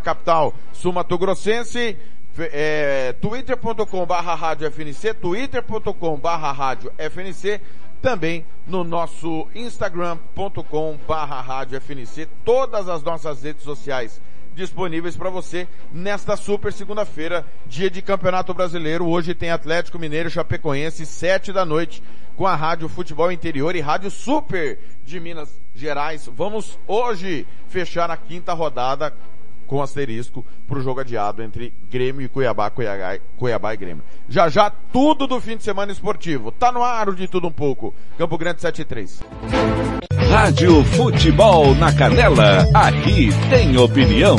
capital sul-mato-grossense, é, twitter.com barra rádio FNC, twitter.com barra rádio FNC, também no nosso instagram.com barra rádio FNC, todas as nossas redes sociais disponíveis para você nesta super segunda-feira, dia de Campeonato Brasileiro. Hoje tem Atlético Mineiro Chapecoense, sete da noite, com a Rádio Futebol Interior e Rádio Super de Minas Gerais. Vamos hoje fechar a quinta rodada com asterisco para o jogo adiado entre Grêmio e Cuiabá, Cuiabá, Cuiabá e Grêmio. Já já tudo do fim de semana esportivo. Tá no ar de tudo um pouco. Campo Grande 73. Rádio Futebol na Canela. Aqui tem opinião.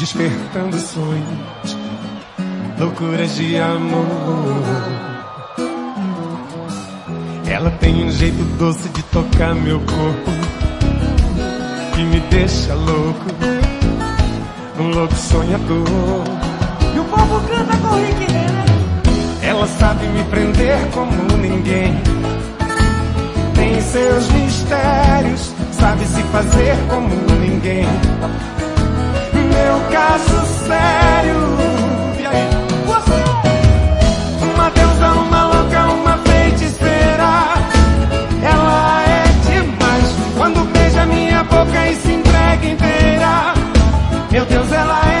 Despertando sonhos, loucuras de amor. Ela tem um jeito doce de tocar meu corpo, que me deixa louco, um louco sonhador. E o povo canta com Rick. Ela sabe me prender como ninguém. Tem seus mistérios, sabe se fazer como ninguém. Meu caso sério. E aí? Uma deusa, uma louca, uma feiticeira. Ela é demais quando beija minha boca e se entrega inteira. Meu Deus, ela é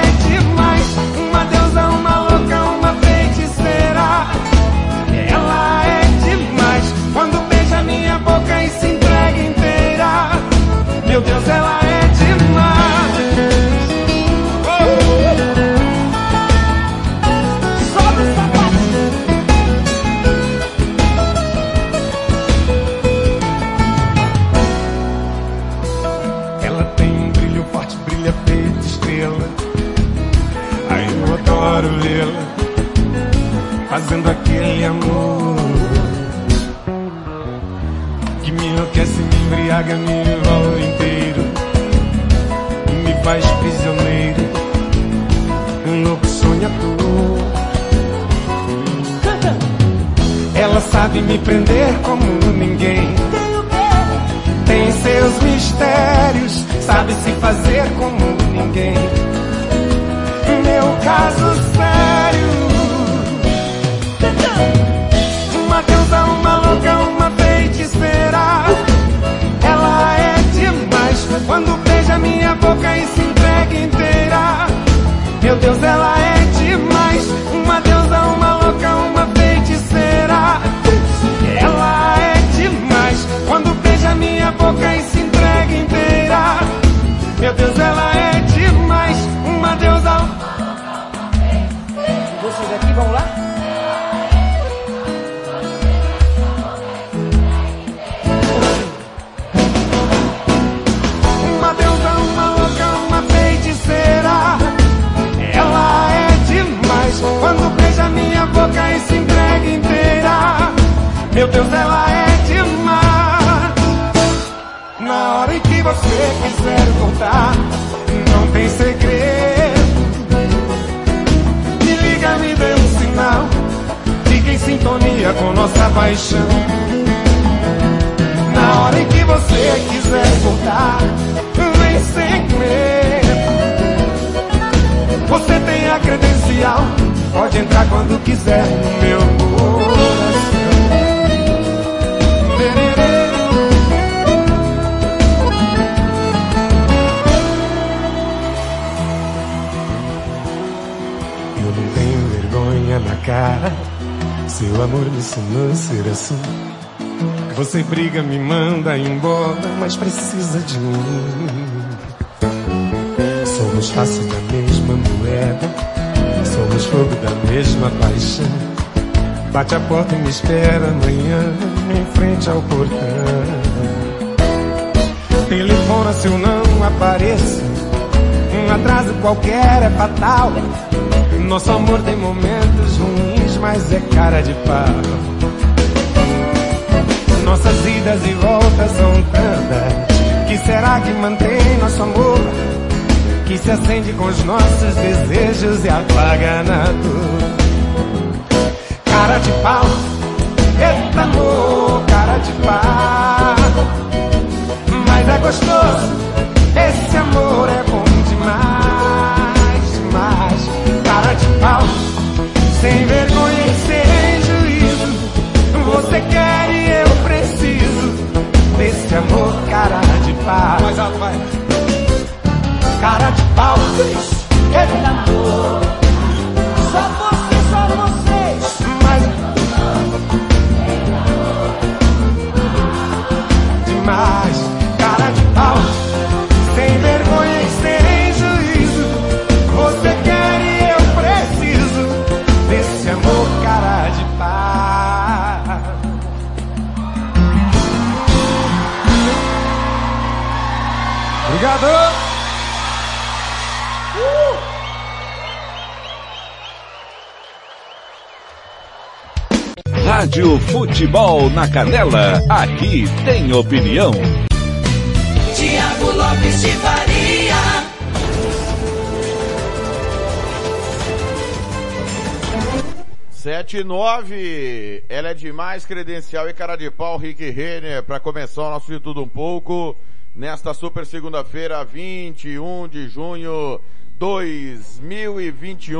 fazendo aquele amor que me enlouquece, me embriaga, me envolve inteiro e me faz prisioneiro, um louco sonhador. Canta. Ela sabe me prender como ninguém. Tem seus mistérios, sabe se fazer como ninguém. Meu caso sério. Uma deusa, uma louca, uma feiticeira. Ela é demais quando beija minha boca e se entrega inteira. Meu Deus, ela é demais. Uma deusa, uma louca, uma feiticeira. Ela é demais quando beija minha boca e se entrega inteira. Meu Deus, Meu Deus, ela é demais. Na hora em que você quiser voltar, não tem segredo. Me liga, me dê um sinal. Fique em sintonia com nossa paixão. Na hora em que você quiser voltar, vem sem medo. Você tem a credencial, pode entrar quando quiser meu coração. Na cara, seu amor me ensinou a ser assim. Você briga, me manda embora, mas precisa de mim. Somos face da mesma moeda, somos fogo da mesma paixão. Bate a porta e me espera amanhã, em frente ao portão. Telefona se eu não apareço, Um atraso qualquer é fatal. Nosso amor tem momentos ruins, mas é cara de pau. Nossas idas e voltas são tantas. Que será que mantém nosso amor? Que se acende com os nossos desejos e apaga na dor. Cara de pau, eita amor, cara de pau. Mas é gostoso, Cara de pau, eita amor. Só Rádio Futebol na Canela, aqui tem opinião. Tiago Lopes de Faria. Sete e nove, ela é demais, credencial e cara de pau, Rick Renner, para começar o nosso de tudo um pouco, nesta super segunda-feira, 21 de junho 2021,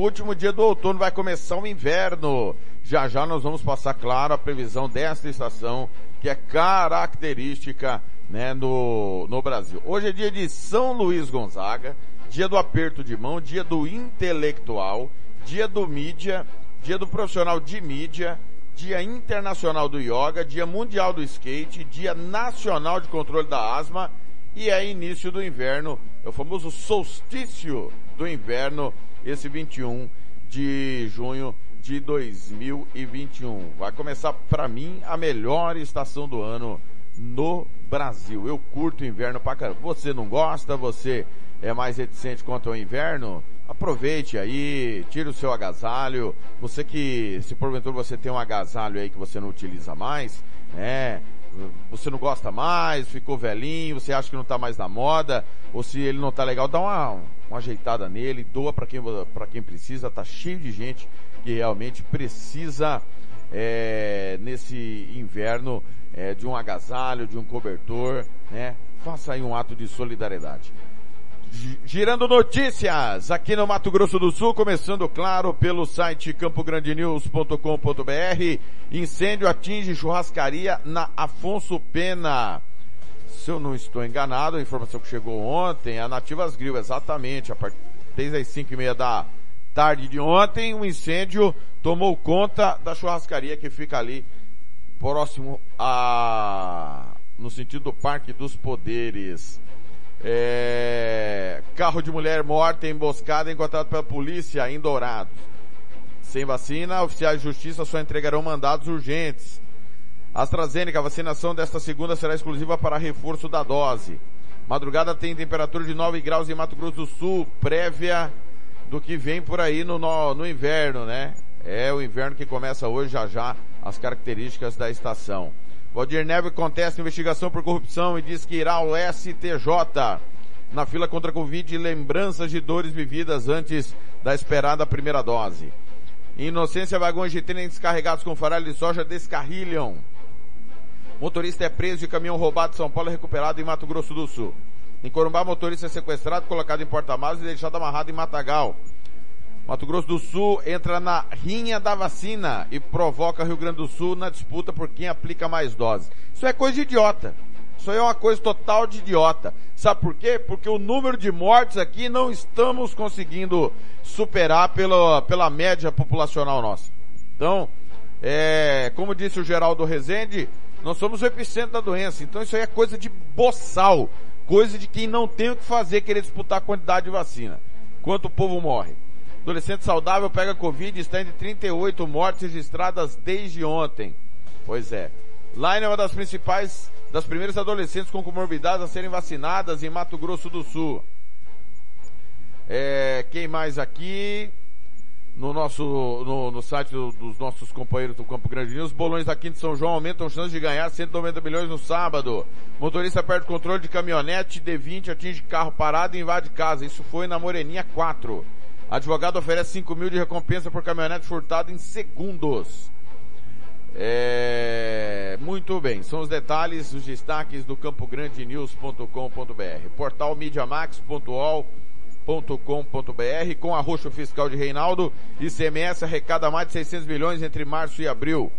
último dia do outono, vai começar o inverno. Já já nós vamos passar, claro, a previsão desta estação, que é característica, né, no, no Brasil. Hoje é dia de São Luís Gonzaga, dia do aperto de mão, dia do intelectual, dia do mídia, dia do profissional de mídia, dia internacional do yoga, dia mundial do skate, dia nacional de controle da asma e é início do inverno, é o famoso solstício do inverno, esse 21 de junho de 2021. Vai começar para mim a melhor estação do ano no Brasil. Eu curto o inverno pra caramba. Você não gosta? Você é mais reticente quanto ao inverno? Aproveite aí, tire o seu agasalho. Você que, se porventura você tem um agasalho aí que você não utiliza mais, né? Você não gosta mais, ficou velhinho, você acha que não tá mais na moda, ou se ele não tá legal, dá uma, uma ajeitada nele, doa para quem, pra quem precisa, tá cheio de gente que realmente precisa é, nesse inverno é, de um agasalho, de um cobertor, né? Faça aí um ato de solidariedade. Gi- Girando notícias aqui no Mato Grosso do Sul, começando, claro, pelo site campograndenews.com.br. Incêndio atinge churrascaria na Afonso Pena. Se eu não estou enganado, a informação que chegou ontem, a Nativas Grill, exatamente, a partir desde as cinco e meia da tarde de ontem, um incêndio tomou conta da churrascaria que fica ali próximo a, no sentido do Parque dos Poderes. É, carro de mulher morta emboscada encontrado pela polícia em Dourados. Sem vacina, oficiais de justiça só entregarão mandados urgentes. AstraZeneca, a vacinação desta segunda será exclusiva para reforço da dose. Madrugada tem temperatura de 9 graus em Mato Grosso do Sul, prévia do que vem por aí no, no, no inverno, né? É o inverno que começa hoje, já já, as características da estação. Valdir Neve contesta investigação por corrupção e diz que irá ao STJ. Na fila contra a Covid, lembranças de dores vividas antes da esperada primeira dose. Inocência, vagões de trem descarregados com farelo de soja descarrilham. Motorista é preso e caminhão roubado de São Paulo é recuperado em Mato Grosso do Sul. Em Corumbá, motorista é sequestrado, colocado em porta-malas e deixado amarrado em Matagal. Mato Grosso do Sul entra na rinha da vacina e provoca Rio Grande do Sul na disputa por quem aplica mais doses. Isso é coisa de idiota. Isso aí é uma coisa total de idiota. Sabe por quê? Porque o número de mortes aqui não estamos conseguindo superar pela, pela média populacional nossa. Então, é, como disse o Geraldo Rezende, nós somos o epicentro da doença. Então isso aí é coisa de boçal. Coisa de quem não tem o que fazer querer disputar a quantidade de vacina. Quanto o povo morre. Adolescente saudável pega Covid e está entre 38 mortes registradas desde ontem. Pois é. Line é uma das principais, das primeiras adolescentes com comorbidades a serem vacinadas em Mato Grosso do Sul. É, quem mais aqui? No nosso, no, no site do- dos nossos companheiros do Campo Grande News, bolões da Quinta São João aumentam chances de ganhar 190 milhões no sábado. Motorista perde controle de caminhonete, D20 atinge carro parado e invade casa. Isso foi na Moreninha 4. Advogado oferece 5 mil de recompensa por caminhonete furtado em segundos. É, muito bem, são os detalhes, os destaques do campograndenews.com.br. Portal mediamax.ol.com.br com arroxo fiscal de Reinaldo, ICMS arrecada mais de 600 milhões entre março e abril.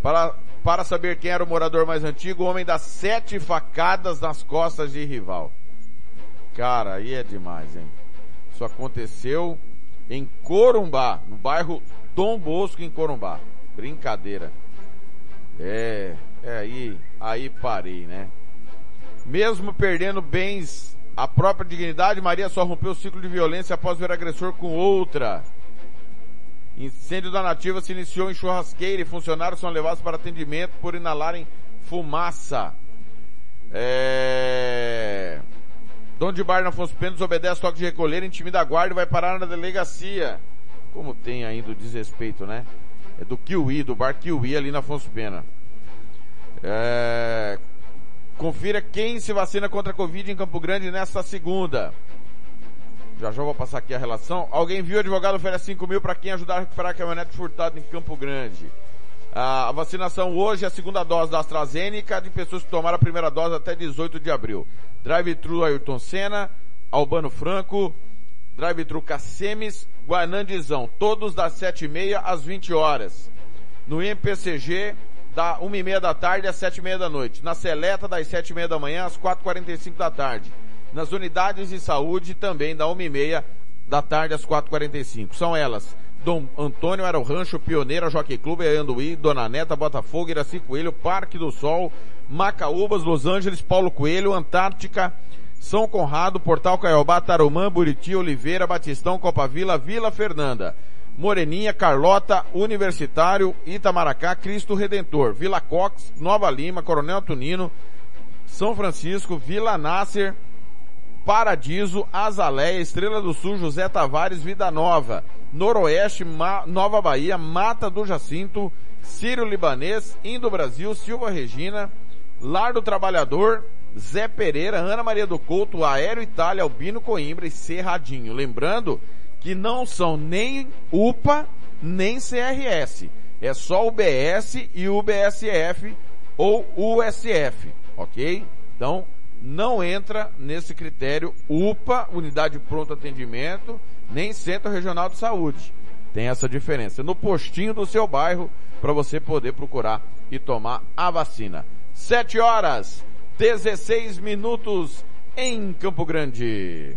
Para, para saber quem era o morador mais antigo, o homem dá sete facadas nas costas de rival. Cara, aí é demais, hein? Isso aconteceu em Corumbá, no bairro Dom Bosco, em Corumbá. Brincadeira. É, é aí, aí parei, né? Mesmo perdendo bens, a própria dignidade, Maria só rompeu o ciclo de violência após ver agressor com outra. Incêndio da Nativa se iniciou em churrasqueira e funcionários são levados para atendimento por inalarem fumaça. É... Dono de bar na Afonso Pena desobedece toque de recolher, intimida a guarda e vai parar na delegacia. Como tem ainda o desrespeito, né? É do Kiwi, do bar Kiwi ali na Afonso Pena. É... Confira quem se vacina contra a Covid em Campo Grande nesta segunda. Já já vou passar aqui a relação. Alguém viu o advogado oferece 5 mil para quem ajudar a recuperar a caminhonete furtada em Campo Grande. A vacinação hoje é a segunda dose da AstraZeneca de pessoas que tomaram a primeira dose até 18 de abril. Drive-thru Ayrton Senna, Albano Franco, Drive-thru Cacemes, Guanandizão, todos das 7h30 às 20 horas. No MPCG, da 1h30 da tarde às 7h30 da noite. Na Seleta, das 7h30 da manhã às 4h45 da tarde. Nas unidades de saúde, também da 1h30 da tarde às 4h45. São elas. Dom Antônio era o Rancho, Pioneira, Jockey Clube, Anduí, Dona Neta, Botafogo, Iraci Coelho, Parque do Sol, Macaúbas, Los Angeles, Paulo Coelho, Antártica, São Conrado, Portal Caiobá, Tarumã, Buriti, Oliveira, Batistão, Copavila, Vila Fernanda. Moreninha, Carlota, Universitário, Itamaracá, Cristo Redentor, Vila Cox, Nova Lima, Coronel Tunino, São Francisco, Vila Nasser, Paradiso, Azaleia, Estrela do Sul, José Tavares, Vida Nova, Noroeste, Ma Nova Bahia, Mata do Jacinto, Sírio Libanês, Indo Brasil, Silva Regina, Lar do Trabalhador, Zé Pereira, Ana Maria do Couto, Aéreo Itália, Albino Coimbra e Cerradinho. Lembrando que não são nem UPA, nem CRS. É só o BS e o BSF ou USF, ok? Então, não entra nesse critério UPA, Unidade de Pronto Atendimento, nem Centro Regional de Saúde. Tem essa diferença. No postinho do seu bairro, para você poder procurar e tomar a vacina. 7 horas, 16 minutos em Campo Grande.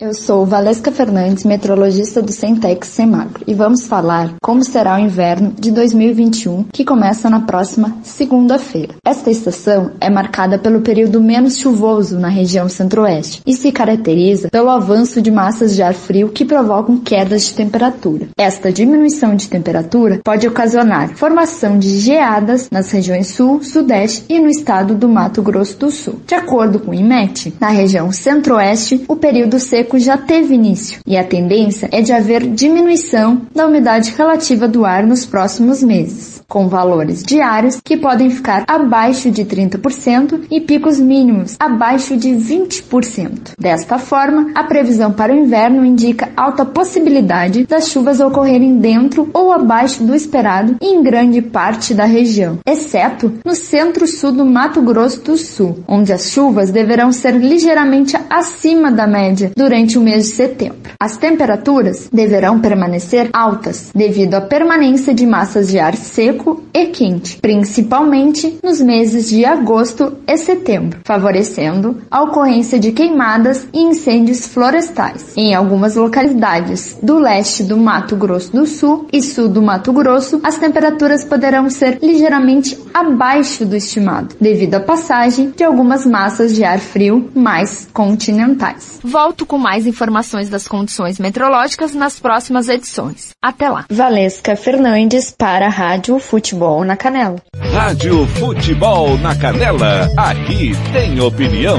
Eu sou Valesca Fernandes, meteorologista do Centex Semagro, e vamos falar como será o inverno de 2021, que começa na próxima segunda-feira. Esta estação é marcada pelo período menos chuvoso na região centro-oeste e se caracteriza pelo avanço de massas de ar frio que provocam quedas de temperatura. Esta diminuição de temperatura pode ocasionar formação de geadas nas regiões sul, sudeste e no estado do Mato Grosso do Sul. De acordo com o IMET, na região centro-oeste, o período seco já teve início e a tendência é de haver diminuição da umidade relativa do ar nos próximos meses, com valores diários que podem ficar abaixo de 30% e picos mínimos abaixo de 20%. Desta forma, a previsão para o inverno indica alta possibilidade das chuvas ocorrerem dentro ou abaixo do esperado em grande parte da região, exceto no centro-sul do Mato Grosso do Sul, onde as chuvas deverão ser ligeiramente acima da média durante o mês de setembro. As temperaturas deverão permanecer altas devido à permanência de massas de ar seco e quente, principalmente nos meses de agosto e setembro, favorecendo a ocorrência de queimadas e incêndios florestais. Em algumas localidades do leste do Mato Grosso do Sul e sul do Mato Grosso, as temperaturas poderão ser ligeiramente abaixo do estimado, devido à passagem de algumas massas de ar frio mais continentais. Volto com mais informações das condições meteorológicas nas próximas edições. Até lá. Valesca Fernandes para a Rádio Futebol na Canela. Rádio Futebol na Canela, aqui tem opinião.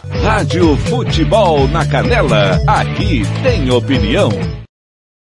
Rádio Futebol na Canela, aqui tem opinião.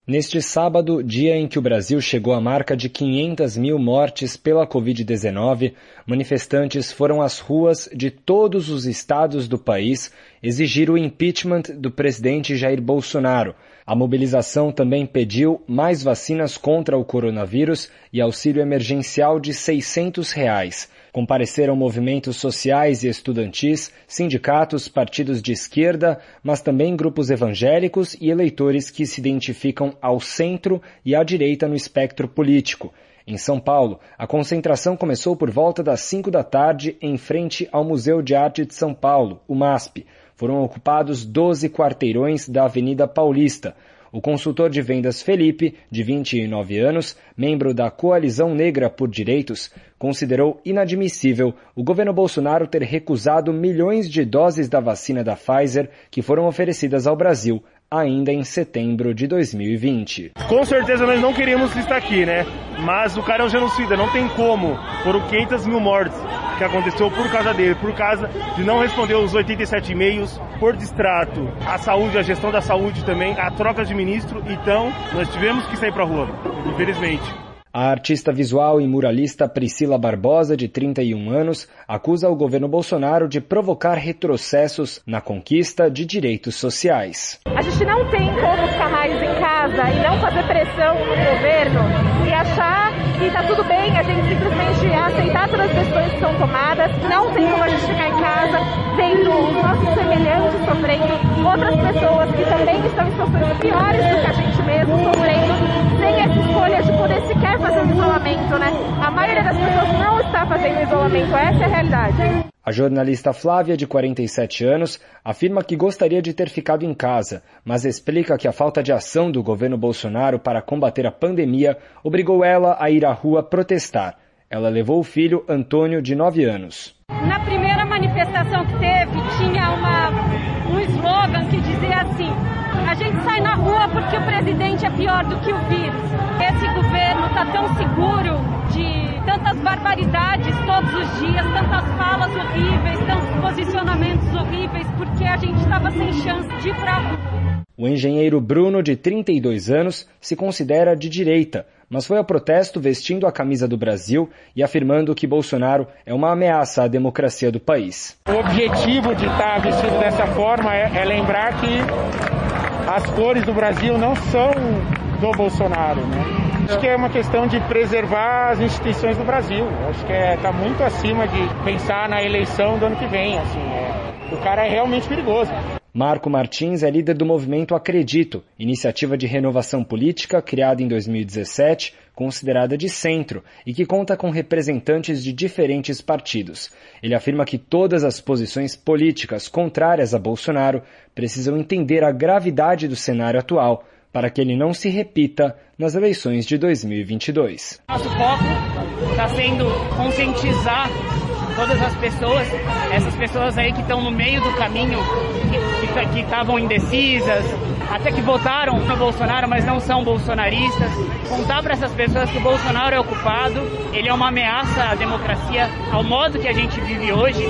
Neste sábado, dia em que o Brasil chegou à marca de 500 mil mortes pela Covid-19, manifestantes foram às ruas de todos os estados do país exigir o impeachment do presidente Jair Bolsonaro. A mobilização também pediu mais vacinas contra o coronavírus e auxílio emergencial de 600 reais. Compareceram movimentos sociais e estudantis, sindicatos, partidos de esquerda, mas também grupos evangélicos e eleitores que se identificam ao centro e à direita no espectro político. Em São Paulo, a concentração começou por volta das 5 da tarde em frente ao Museu de Arte de São Paulo, o MASP. Foram ocupados 12 quarteirões da Avenida Paulista. O consultor de vendas Felipe, de 29 anos, membro da Coalizão Negra por Direitos, considerou inadmissível o governo Bolsonaro ter recusado milhões de doses da vacina da Pfizer que foram oferecidas ao Brasil ainda em setembro de 2020. Com certeza nós não queríamos estar aqui, né? Mas o cara é um genocida, não tem como. Foram 500 mil mortes que aconteceu por causa dele, por causa de não responder os 87 e-mails, por distrato, a saúde, a gestão da saúde também, a troca de ministro. Então, nós tivemos que sair para rua, infelizmente. A artista visual e muralista Priscila Barbosa, de 31 anos, acusa o governo Bolsonaro de provocar retrocessos na conquista de direitos sociais. A gente não tem como ficar mais em casa e não fazer pressão no governo e achar que está tudo bem, a gente simplesmente aceitar todas as decisões que são tomadas. Não tem como a gente ficar em casa vendo os nossos semelhantes sofrendo, outras pessoas que também estão em situações piores do que a gente mesmo sofrendo, sem essa escolha de poder sequer fazer um isolamento, né? A maioria das pessoas não está fazendo isolamento, essa é a realidade. A jornalista Flávia, de 47 anos, afirma que gostaria de ter ficado em casa, mas explica que a falta de ação do governo Bolsonaro para combater a pandemia obrigou ela a ir à rua protestar. Ela levou o filho, Antônio, de 9 anos. Na primeira manifestação que teve, tinha uma, um slogan que dizia assim: a gente sai na rua porque o presidente é pior do que o vírus. Esse governo está tão seguro tantas barbaridades todos os dias, tantas falas horríveis, tantos posicionamentos horríveis, porque a gente estava sem chance de ir para. O engenheiro Bruno, de 32 anos, se considera de direita, mas foi ao protesto vestindo a camisa do Brasil e afirmando que Bolsonaro é uma ameaça à democracia do país. O objetivo de estar vestido dessa forma é, é lembrar que as cores do Brasil não são do Bolsonaro, né? Acho que é uma questão de preservar as instituições do Brasil. Acho que está é, tá muito acima de pensar na eleição do ano que vem. Assim, é, o cara é realmente perigoso. Marco Martins é líder do movimento Acredito, iniciativa de renovação política criada em 2017, considerada de centro e que conta com representantes de diferentes partidos. Ele afirma que todas as posições políticas contrárias a Bolsonaro precisam entender a gravidade do cenário atual para que ele não se repita nas eleições de 2022. Nosso foco está sendo conscientizar todas as pessoas, essas pessoas aí que estão no meio do caminho, que estavam indecisas, até que votaram no Bolsonaro, mas não são bolsonaristas. Contar para essas pessoas que o Bolsonaro é ocupado, ele é uma ameaça à democracia, ao modo que a gente vive hoje,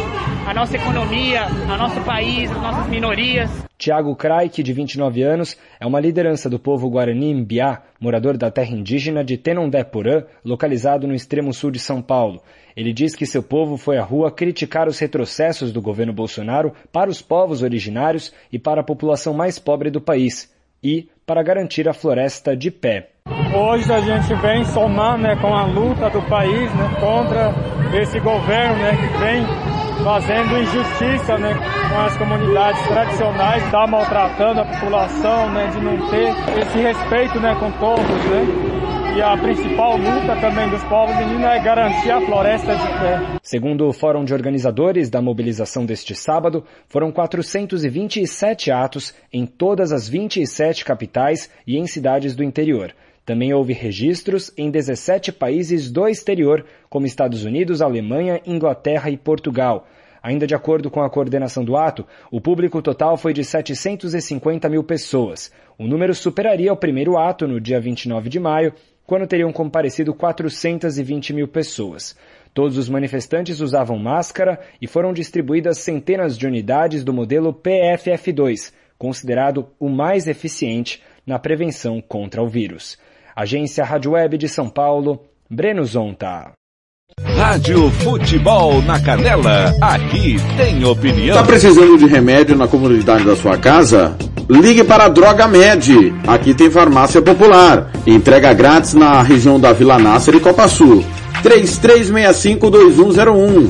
a nossa economia, ao nosso país, as nossas minorias. Tiago Kraik, de 29 anos, é uma liderança do povo Guarani Mbiá, morador da terra indígena de Tenondé-Porã, localizado no extremo sul de São Paulo. Ele diz que seu povo foi à rua criticar os retrocessos do governo Bolsonaro para os povos originários e para a população mais pobre do país, e para garantir a floresta de pé. Hoje a gente vem somando né, com a luta do país né, contra esse governo né, que vem fazendo injustiça né, com as comunidades tradicionais, está maltratando a população, né, de não ter esse respeito né, com todos. Né. E a principal luta também dos povos indígenas é garantir a floresta de pé. Segundo o Fórum de Organizadores da mobilização deste sábado, foram 427 atos em todas as 27 capitais e em cidades do interior. Também houve registros em 17 países do exterior, como Estados Unidos, Alemanha, Inglaterra e Portugal. Ainda de acordo com a coordenação do ato, o público total foi de 750 mil pessoas. O número superaria o primeiro ato no dia 29 de maio, quando teriam comparecido 420 mil pessoas. Todos os manifestantes usavam máscara e foram distribuídas centenas de unidades do modelo PFF2, considerado o mais eficiente na prevenção contra o vírus. Agência Rádio Web de São Paulo, Breno Zonta. Rádio Futebol na Canela, aqui tem opinião. Tá precisando de remédio na comunidade da sua casa? Ligue para a Droga Med. Aqui tem farmácia popular. Entrega grátis na região da Vila Nácer e Copa Sul. 3365-2101.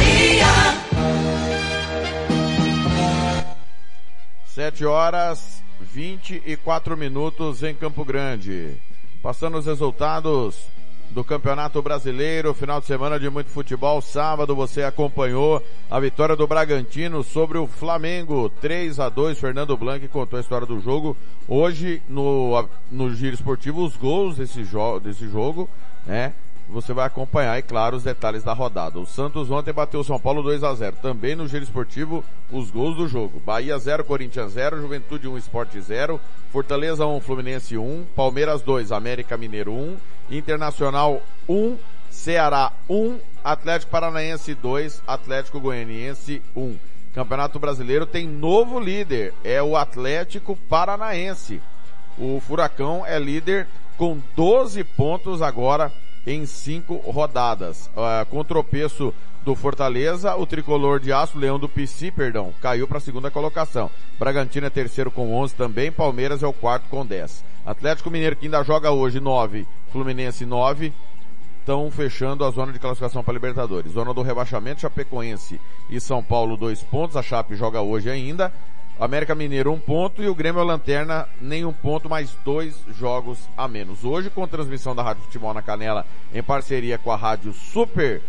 Sete horas, vinte e quatro minutos em Campo Grande. Passando os resultados do Campeonato Brasileiro, final de semana de muito futebol. Sábado você acompanhou a vitória do Bragantino sobre o Flamengo, 3 a 2 Fernando Blanc contou a história do jogo. Hoje, no, no Giro Esportivo, os gols desse, jo desse jogo, né? Você vai acompanhar, e claro, os detalhes da rodada. O Santos ontem bateu o São Paulo 2 a 0 Também no Giro Esportivo, os gols do jogo. Bahia 0, Corinthians 0, Juventude 1, Esporte 0, Fortaleza 1, Fluminense 1, Palmeiras 2, América Mineiro 1, Internacional 1, Ceará 1, Atlético Paranaense 2, Atlético Goianiense 1. Campeonato Brasileiro tem novo líder, é o Atlético Paranaense. O Furacão é líder com 12 pontos agora em cinco rodadas. Uh, com tropeço do Fortaleza, o tricolor de aço, Leão do PC, perdão, caiu para a segunda colocação. Bragantino é terceiro com 11 também, Palmeiras é o quarto com 10. Atlético Mineiro que ainda joga hoje 9, Fluminense 9, estão fechando a zona de classificação para Libertadores. Zona do rebaixamento, Chapecoense e São Paulo dois pontos, a Chape joga hoje ainda. América Mineiro um ponto e o Grêmio Lanterna nenhum ponto, mais dois jogos a menos. Hoje com transmissão da Rádio Futebol na Canela em parceria com a Rádio Super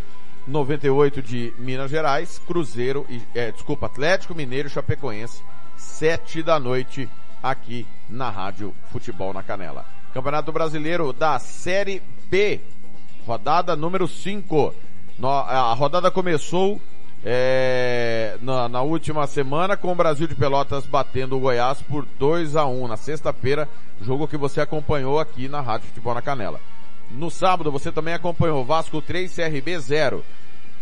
98 de Minas Gerais, Cruzeiro e, é, desculpa, Atlético Mineiro e Chapecoense, sete da noite aqui na Rádio Futebol na Canela. Campeonato Brasileiro da Série B, rodada número 5. A rodada começou é, na, na, última semana com o Brasil de Pelotas batendo o Goiás por 2 a 1 na sexta-feira, jogo que você acompanhou aqui na Rádio Futebol na Canela. No sábado você também acompanhou Vasco 3, CRB 0.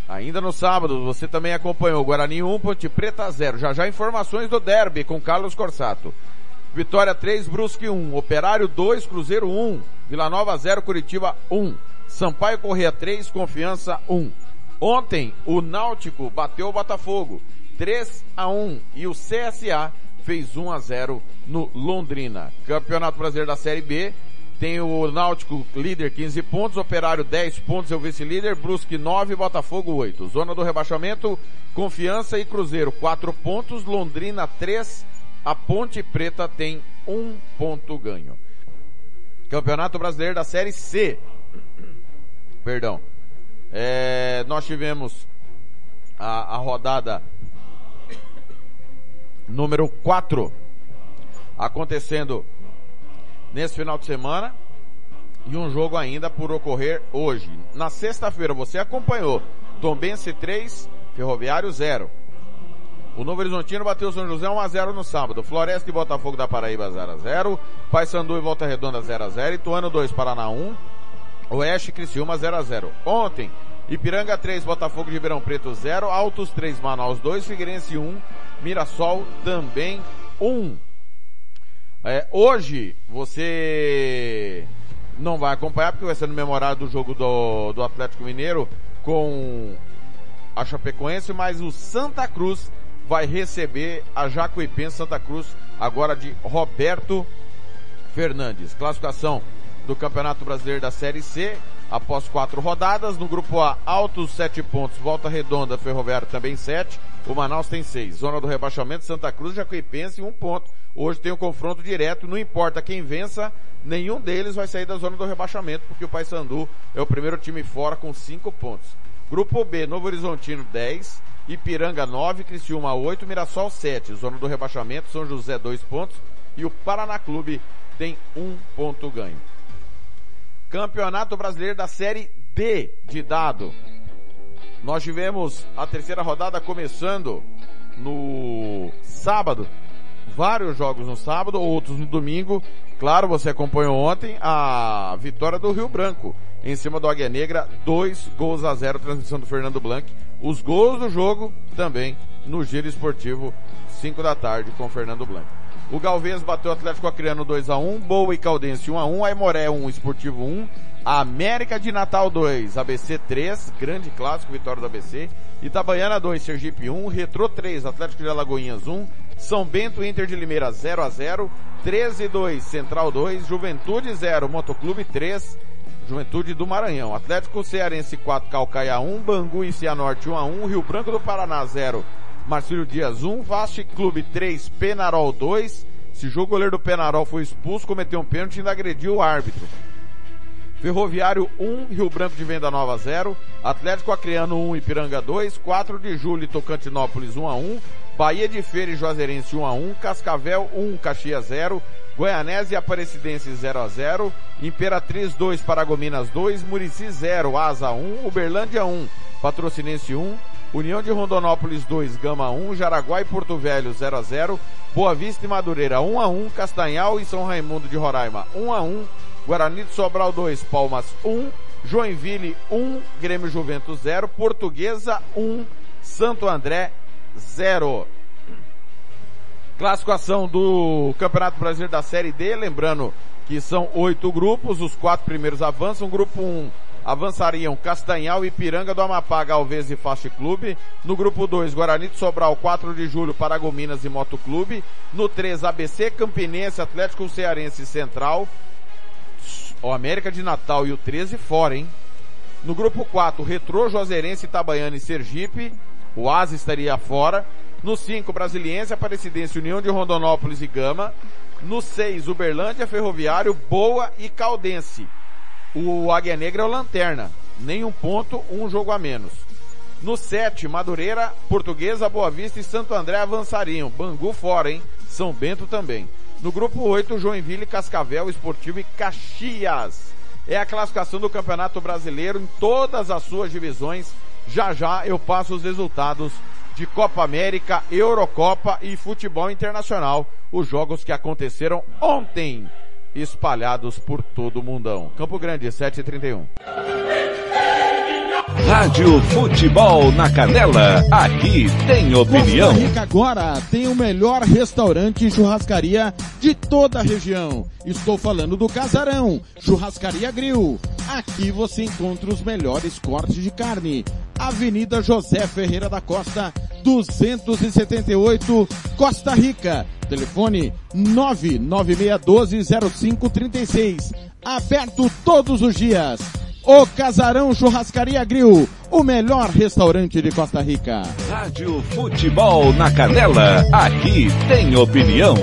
Ainda no sábado você também acompanhou Guarani 1, Ponte Preta 0. Já já informações do derby com Carlos Corsato. Vitória 3, Brusque 1, Operário 2, Cruzeiro 1, Vila Nova 0, Curitiba 1, Sampaio Corrêa 3, Confiança 1. Ontem, o Náutico bateu o Botafogo 3 a 1 e o CSA fez 1 a 0 no Londrina. Campeonato Brasileiro da Série B tem o Náutico líder 15 pontos, Operário 10 pontos, é o vice-líder, Brusque 9, Botafogo 8. Zona do rebaixamento, Confiança e Cruzeiro 4 pontos, Londrina 3, a Ponte Preta tem 1 ponto ganho. Campeonato Brasileiro da Série C. Perdão. É, nós tivemos a, a rodada número 4 acontecendo nesse final de semana e um jogo ainda por ocorrer hoje. Na sexta-feira você acompanhou Tombense 3, Ferroviário 0. O Novo Horizontino bateu São José 1x0 no sábado. Floresta e Botafogo da Paraíba 0x0. Paysandu e Volta Redonda 0x0. Ituano 2, Paraná 1. Oeste Criciúma 0 a 0 Ontem, Ipiranga 3, Botafogo de Ribeirão Preto 0, Altos 3, Manaus 2, Figueirense 1, Mirassol também 1. É, hoje você não vai acompanhar porque vai ser no memorado do jogo do, do Atlético Mineiro com a Chapecoense, mas o Santa Cruz vai receber a Jacuipense Santa Cruz, agora de Roberto Fernandes. Classificação do Campeonato Brasileiro da Série C, após quatro rodadas. No grupo A, Altos sete pontos, Volta Redonda, Ferroviário também sete. O Manaus tem seis. Zona do rebaixamento, Santa Cruz, Jacuipense um ponto. Hoje tem um confronto direto, não importa quem vença, nenhum deles vai sair da zona do rebaixamento, porque o Paysandu é o primeiro time fora com cinco pontos. Grupo B, Novo Horizontino 10, Ipiranga 9, Criciúma 8, Mirassol 7. Zona do rebaixamento, São José 2 pontos e o Paraná Clube tem um ponto ganho. Campeonato Brasileiro da Série D de dado. Nós tivemos a terceira rodada começando no sábado. Vários jogos no sábado, outros no domingo. Claro, você acompanhou ontem a vitória do Rio Branco em cima do Águia Negra, dois gols a zero, transmissão do Fernando Blanc. Os gols do jogo também no Giro Esportivo, 5 da tarde, com o Fernando Blanc. O Galvez bateu o Atlético Acreano 2x1, Boa e Caldense 1x1, Aimoré 1, Esportivo 1, América de Natal 2, ABC 3, grande clássico, vitória do ABC, Itabaiana 2, Sergipe 1, Retro 3, Atlético de Alagoinhas 1, São Bento Inter de Limeira 0 a 0, 13 2, Central 2, Juventude 0, Motoclube 3, Juventude do Maranhão, Atlético Cearense 4, Calcaia 1, Bangu e Cianorte 1 a 1, Rio Branco do Paraná 0, Marcílio Dias 1, Vasco Clube 3, Penarol 2. Esse jogo o goleiro do Penarol foi expulso, cometeu um pênalti e ainda agrediu o árbitro. Ferroviário 1, Rio Branco de Venda Nova 0, Atlético Acreano 1, Ipiranga 2, 4 de julho Tocantinópolis 1 a 1, Bahia de Feira e Juazeirense 1 a 1, Cascavel 1, Caxias 0, Goianese e Aparecidense 0 a 0, Imperatriz 2, Paragominas 2, Murici 0, Asa 1, Uberlândia 1, Patrocinense 1, União de Rondonópolis 2, Gama 1, Jaraguá e Porto Velho 0 a 0, Boa Vista e Madureira 1 a 1, Castanhal e São Raimundo de Roraima 1 a 1, Guarani de Sobral 2, Palmas 1, Joinville 1, Grêmio Juventus 0, Portuguesa 1, Santo André 0. Classificação do Campeonato Brasileiro da Série D, lembrando que são oito grupos, os quatro primeiros avançam, grupo 1 um, avançariam Castanhal, Ipiranga do Amapá, Galvez e Fast Clube. No grupo 2, Guarani de Sobral, 4 de julho, Paragominas e Moto Clube. No 3, ABC, Campinense, Atlético Cearense e Central. O América de Natal e o 13 fora, hein? No grupo 4, Retrô, Juazeirense, Itabaiana e Sergipe. O Asa estaria fora. No 5, Brasiliense, Aparecidense, União de Rondonópolis e Gama. No 6, Uberlândia, Ferroviário, Boa e Caldense. O Águia Negra é o Lanterna. Nenhum ponto, um jogo a menos. No 7, Madureira, Portuguesa, Boa Vista e Santo André avançariam. Bangu fora, hein? São Bento também. No grupo 8, Joinville, Cascavel, Esportivo e Caxias. É a classificação do Campeonato Brasileiro em todas as suas divisões. Já já eu passo os resultados de Copa América, Eurocopa e Futebol Internacional. Os jogos que aconteceram ontem espalhados por todo o mundão. Campo Grande, 7h31. Rádio Futebol na Canela, aqui tem opinião. Costa Rica agora tem o melhor restaurante e churrascaria de toda a região. Estou falando do Casarão, Churrascaria Grill. Aqui você encontra os melhores cortes de carne. Avenida José Ferreira da Costa, 278, Costa Rica. Telefone 996120536. Aberto todos os dias. O Casarão Churrascaria Grill, o melhor restaurante de Costa Rica. Rádio Futebol na Canela, aqui tem opinião.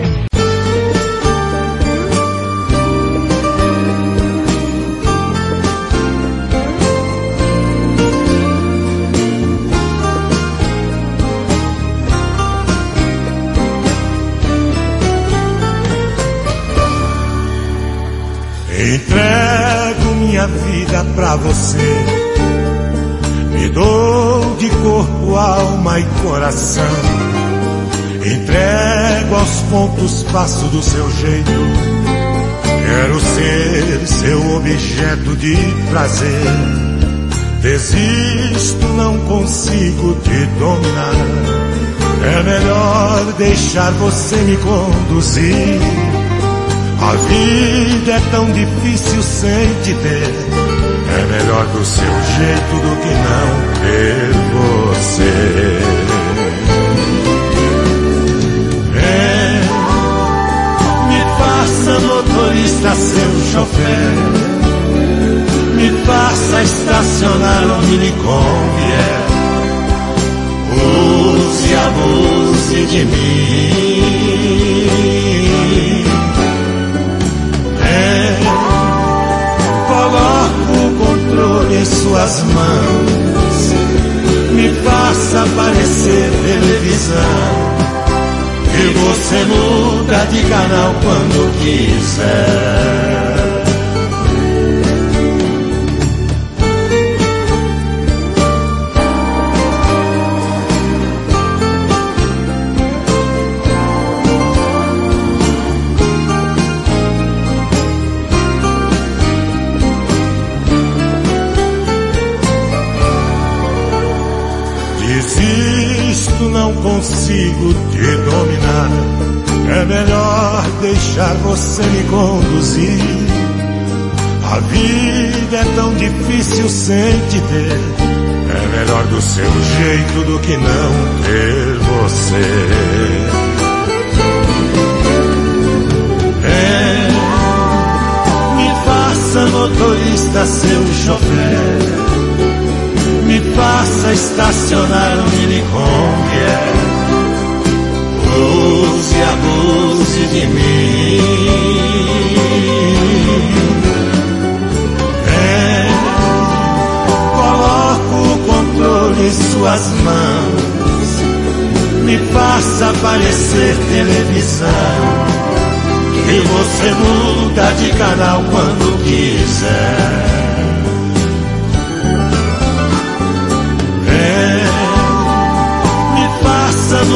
Entrego minha vida pra você. Me dou de corpo, alma e coração. Entrego aos pontos, passo do seu jeito. Quero ser seu objeto de prazer. Desisto, não consigo te dominar. É melhor deixar você me conduzir. A vida é tão difícil sem te ter. É melhor do seu jeito do que não ter você. É, me faça motorista seu chofer. Me faça estacionar onde lhe convier. Use abuse de mim. Em suas mãos. Me faça aparecer televisão. E você muda de canal quando quiser. Deixar você me conduzir. A vida é tão difícil sem te ter. É melhor do seu jeito do que não ter você. É, me faça motorista seu chofer. Me faça estacionar onde lhe convier. Use e abuse de mim. É, coloco o controle em suas mãos. Me faça aparecer televisão. E você muda de canal quando quiser.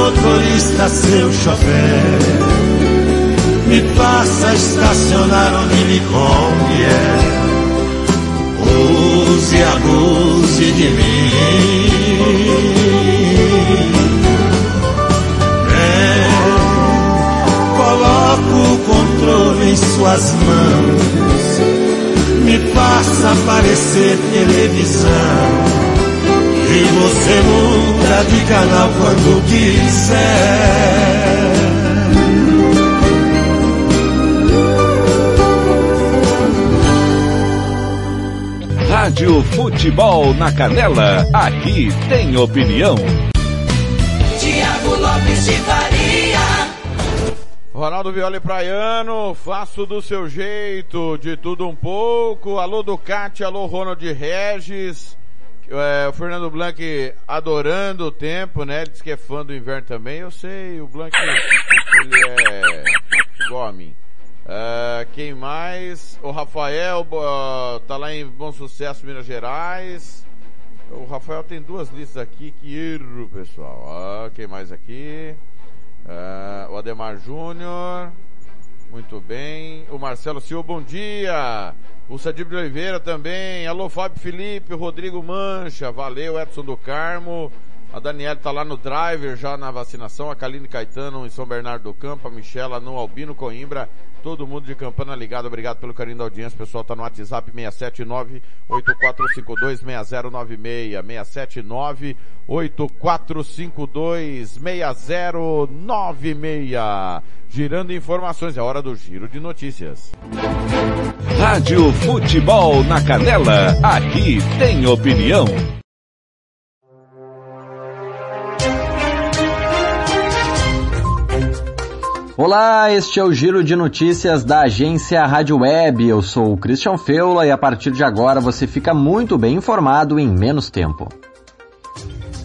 Motorista seu chofer. Me faça estacionar onde lhe convier. Use e abuse de mim. É, coloco o controle em suas mãos. Me faça aparecer televisão. E você muda de canal quando quiser. Rádio Futebol na Canela, aqui tem opinião. Tiago Lopes de Faria. Ronaldo Violi Praiano, faço do seu jeito, de tudo um pouco. Alô Ducati, alô Ronald Regis. É, o Fernando Blanc adorando o tempo, né? Ele diz que é fã do inverno também. Eu sei, o Blanc, ele é igual a mim. Uh, quem mais? O Rafael uh, tá lá em Bom Sucesso, Minas Gerais. O Rafael tem duas listas aqui, que erro, pessoal. Uh, quem mais aqui? o Ademar Júnior. Muito bem. O Marcelo Silva, bom dia. O Sadir de Oliveira também. Alô, Fábio Felipe, Rodrigo Mancha. Valeu, Edson do Carmo. A Daniela tá lá no driver já na vacinação. A Kaline Caetano em São Bernardo do Campo. A Michela no Albino Coimbra. Todo mundo de Campana ligado. Obrigado pelo carinho da audiência. O pessoal tá no WhatsApp 679-8452-6096. 679-8452-6096. Girando informações. É hora do giro de notícias. Rádio Futebol na Canela. Aqui tem opinião. Olá, este é o Giro de Notícias da agência Rádio Web. Eu sou o Christian Feula e a partir de agora você fica muito bem informado em menos tempo.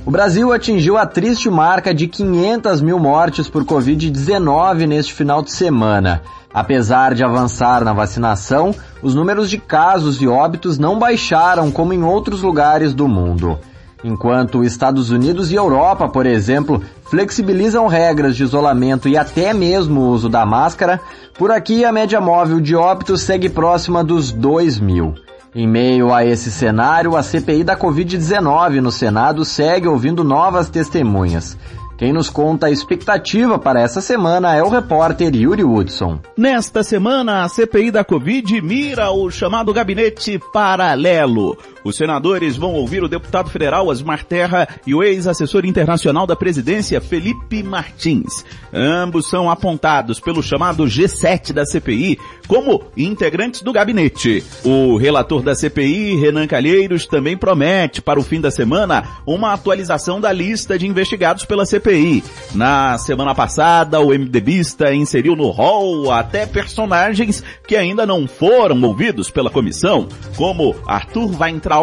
O Brasil atingiu a triste marca de 500 mil mortes por Covid-19 neste final de semana. Apesar de avançar na vacinação, os números de casos e óbitos não baixaram como em outros lugares do mundo. Enquanto Estados Unidos e Europa, por exemplo, flexibilizam regras de isolamento e até mesmo o uso da máscara, por aqui a média móvel de óbitos segue próxima dos 2 mil. Em meio a esse cenário, a CPI da Covid-19 no Senado segue ouvindo novas testemunhas. Quem nos conta a expectativa para essa semana é o repórter Yuri Woodson. Nesta semana, a CPI da Covid mira o chamado gabinete paralelo. Os senadores vão ouvir o deputado federal Osmar Terra e o ex-assessor internacional da presidência Felipe Martins. Ambos são apontados pelo chamado G7 da CPI como integrantes do gabinete. O relator da CPI, Renan Calheiros, também promete para o fim da semana uma atualização da lista de investigados pela CPI. Na semana passada, o MDBista inseriu no hall até personagens que ainda não foram ouvidos pela comissão, como Arthur Weintraub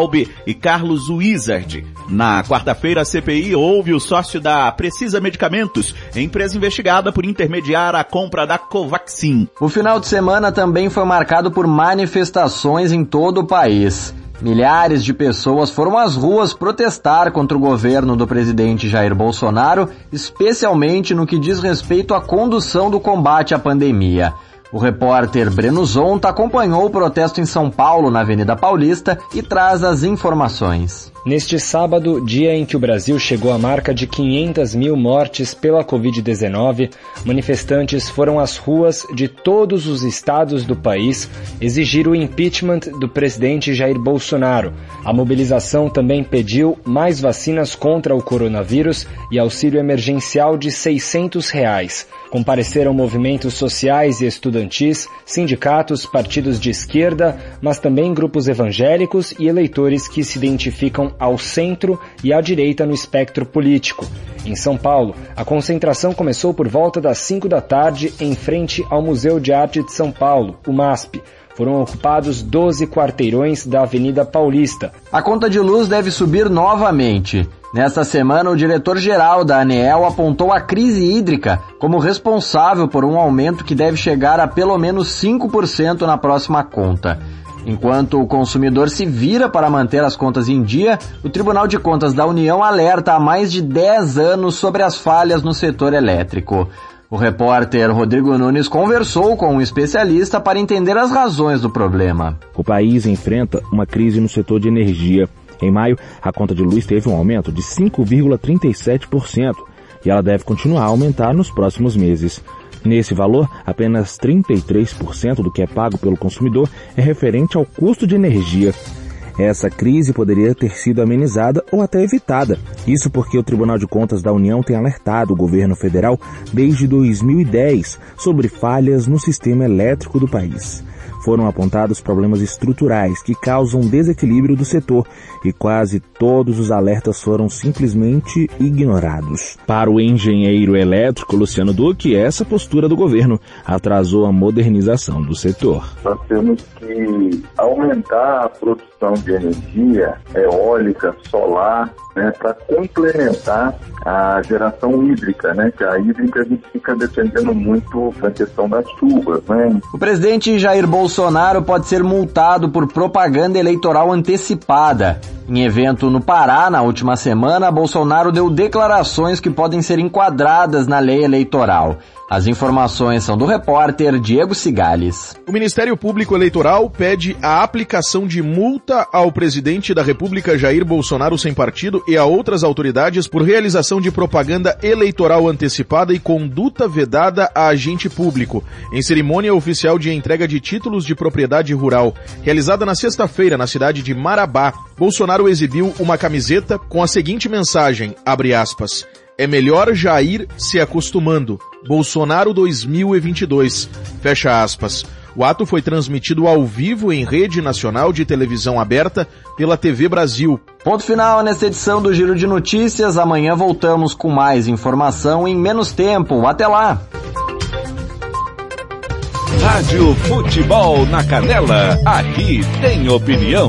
e Carlos Wizard. Na quarta-feira, a CPI houve o sócio da Precisa Medicamentos, empresa investigada por intermediar a compra da Covaxin. O final de semana também foi marcado por manifestações em todo o país. Milhares de pessoas foram às ruas protestar contra o governo do presidente Jair Bolsonaro, especialmente no que diz respeito à condução do combate à pandemia. O repórter Breno Zonta acompanhou o protesto em São Paulo, na Avenida Paulista, e traz as informações. Neste sábado, dia em que o Brasil chegou à marca de 500 mil mortes pela Covid-19, manifestantes foram às ruas de todos os estados do país exigir o impeachment do presidente Jair Bolsonaro. A mobilização também pediu mais vacinas contra o coronavírus e auxílio emergencial de 600 reais. Compareceram movimentos sociais e estudantis, sindicatos, partidos de esquerda, mas também grupos evangélicos e eleitores que se identificam ao centro e à direita no espectro político. Em São Paulo, a concentração começou por volta das 5 da tarde em frente ao Museu de Arte de São Paulo, o MASP. Foram ocupados 12 quarteirões da Avenida Paulista. A conta de luz deve subir novamente. Nesta semana, o diretor-geral da ANEEL apontou a crise hídrica como responsável por um aumento que deve chegar a pelo menos 5% na próxima conta. Enquanto o consumidor se vira para manter as contas em dia, o Tribunal de Contas da União alerta há mais de 10 anos sobre as falhas no setor elétrico. O repórter Rodrigo Nunes conversou com um especialista para entender as razões do problema. O país enfrenta uma crise no setor de energia. Em maio, a conta de luz teve um aumento de 5,37% e ela deve continuar a aumentar nos próximos meses. Nesse valor, apenas 33% do que é pago pelo consumidor é referente ao custo de energia. Essa crise poderia ter sido amenizada ou até evitada. Isso porque o Tribunal de Contas da União tem alertado o governo federal desde 2010 sobre falhas no sistema elétrico do país foram apontados problemas estruturais que causam desequilíbrio do setor e quase todos os alertas foram simplesmente ignorados. Para o engenheiro elétrico Luciano Duque, essa postura do governo atrasou a modernização do setor. Nós temos que aumentar a produção de energia eólica, solar, né, para complementar a geração hídrica, né, que a hídrica a gente fica dependendo muito da questão das chuvas, né. O presidente Jair Bolsonaro pode ser multado por propaganda eleitoral antecipada. Em evento no Pará, na última semana, Bolsonaro deu declarações que podem ser enquadradas na lei eleitoral. As informações são do repórter Diego Cigales. O Ministério Público Eleitoral pede a aplicação de multa ao presidente da República Jair Bolsonaro sem partido e a outras autoridades por realização de propaganda eleitoral antecipada e conduta vedada a agente público, em cerimônia oficial de entrega de títulos de propriedade rural, realizada na sexta-feira na cidade de Marabá. Bolsonaro exibiu uma camiseta com a seguinte mensagem, abre aspas, é melhor já ir se acostumando. Bolsonaro 2022. Fecha aspas. O ato foi transmitido ao vivo em rede nacional de televisão aberta pela TV Brasil. Ponto final nesta edição do Giro de Notícias. Amanhã voltamos com mais informação em menos tempo. Até lá! Rádio Futebol na Canela. Aqui tem opinião.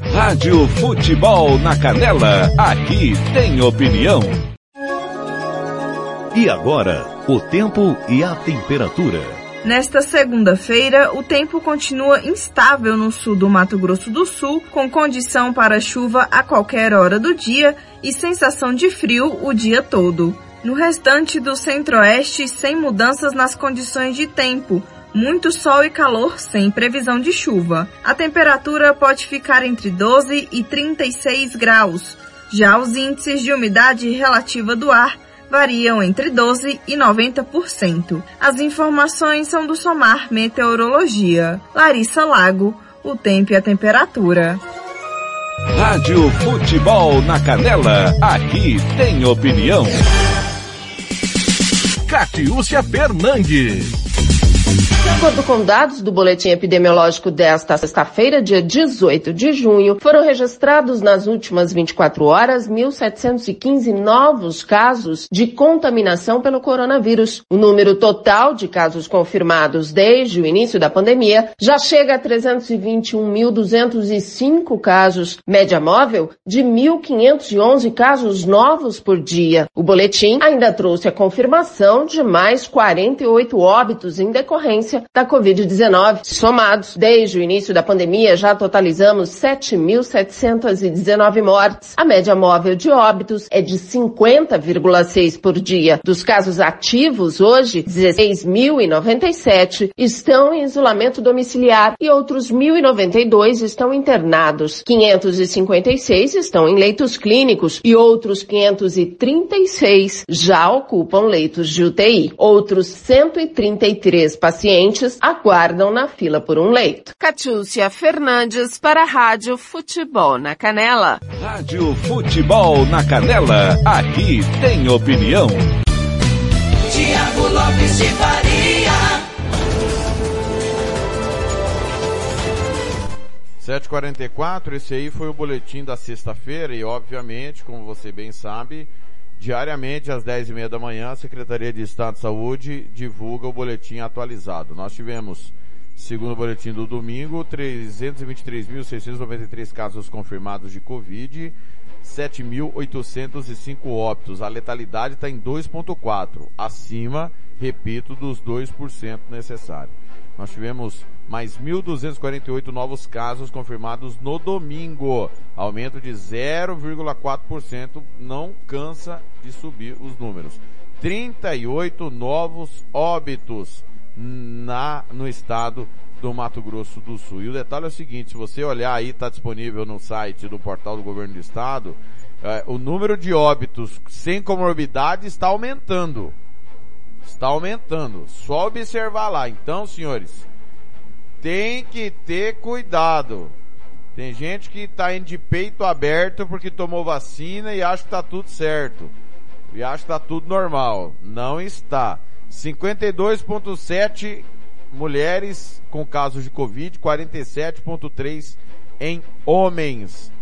Rádio Futebol na Canela. Aqui tem opinião. E agora, o tempo e a temperatura. Nesta segunda-feira, o tempo continua instável no sul do Mato Grosso do Sul, com condição para chuva a qualquer hora do dia e sensação de frio o dia todo. No restante do centro-oeste, sem mudanças nas condições de tempo, muito sol e calor sem previsão de chuva. A temperatura pode ficar entre 12 e 36 graus. Já os índices de umidade relativa do ar variam entre 12 e 90%. As informações são do Somar Meteorologia. Larissa Lago, o tempo e a temperatura. Rádio Futebol na Canela, aqui tem opinião. Catiúcia Fernandes. De acordo com dados do boletim epidemiológico desta sexta-feira, dia 18 de junho, foram registrados nas últimas 24 horas 1.715 novos casos de contaminação pelo coronavírus. O número total de casos confirmados desde o início da pandemia já chega a 321.205 casos, média móvel de 1.511 casos novos por dia. O boletim ainda trouxe a confirmação de mais 48 óbitos em decorrência da Covid-19. Somados, desde o início da pandemia, já totalizamos 7.719 mortes. A média móvel de óbitos é de 50,6 por dia. Dos casos ativos, hoje, 16.097 estão em isolamento domiciliar e outros 1.092 estão internados. 556 estão em leitos clínicos e outros 536 já ocupam leitos de UTI. Outros 133 pacientes pacientes aguardam na fila por um leito. Catiúcia Fernandes para a Rádio Futebol na Canela. Rádio Futebol na Canela, aqui tem opinião. Tiago Lopes de Faria. 7h44, esse aí foi o boletim da sexta-feira e, obviamente, como você bem sabe, Diariamente, às 10 e meia da manhã, a Secretaria de Estado de Saúde divulga o boletim atualizado. Nós tivemos, segundo o boletim do domingo, 323.693 casos confirmados de Covid, 7.805 óbitos. A letalidade está em 2,4, acima, repito, dos 2% necessário. Nós tivemos mais 1.248 novos casos confirmados no domingo. Aumento de 0,4%. Não cansa de subir os números. 38 novos óbitos na, no estado do Mato Grosso do Sul. E o detalhe é o seguinte, se você olhar aí, está disponível no site do portal do governo do estado, é, o número de óbitos sem comorbidade está aumentando. Está aumentando. Só observar lá. Então, senhores, tem que ter cuidado. Tem gente que está indo de peito aberto porque tomou vacina e acha que está tudo certo. E acha que está tudo normal. Não está. 52,7 mulheres com casos de Covid, 47,3 em homens.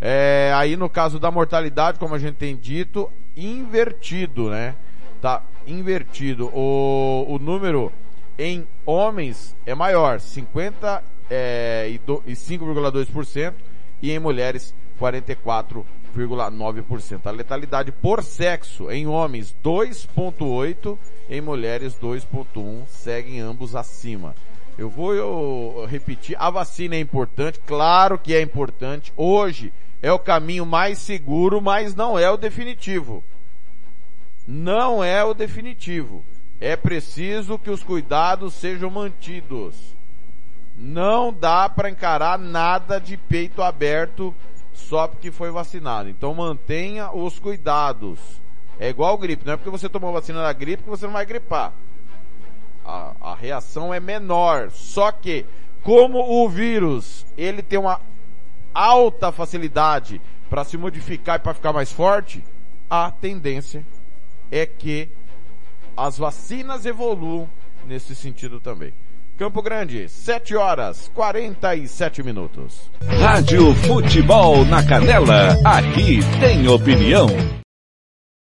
É, aí no caso da mortalidade, como a gente tem dito, invertido, né? Tá invertido. O, o número em homens é maior, 50 é, e 5,2% e em mulheres 44,9%. A letalidade por sexo em homens 2,8, em mulheres 2,1, seguem ambos acima. Eu vou eu, repetir, a vacina é importante, claro que é importante. Hoje é o caminho mais seguro, mas não é o definitivo. Não é o definitivo. É preciso que os cuidados sejam mantidos. Não dá para encarar nada de peito aberto só porque foi vacinado. Então mantenha os cuidados. É igual gripe, não é porque você tomou vacina da gripe que você não vai gripar. A, a reação é menor. Só que, como o vírus, ele tem uma alta facilidade para se modificar e para ficar mais forte, a tendência é que as vacinas evoluam nesse sentido também. Campo Grande, 7 horas 47 minutos. Rádio Futebol na Canela, aqui tem opinião.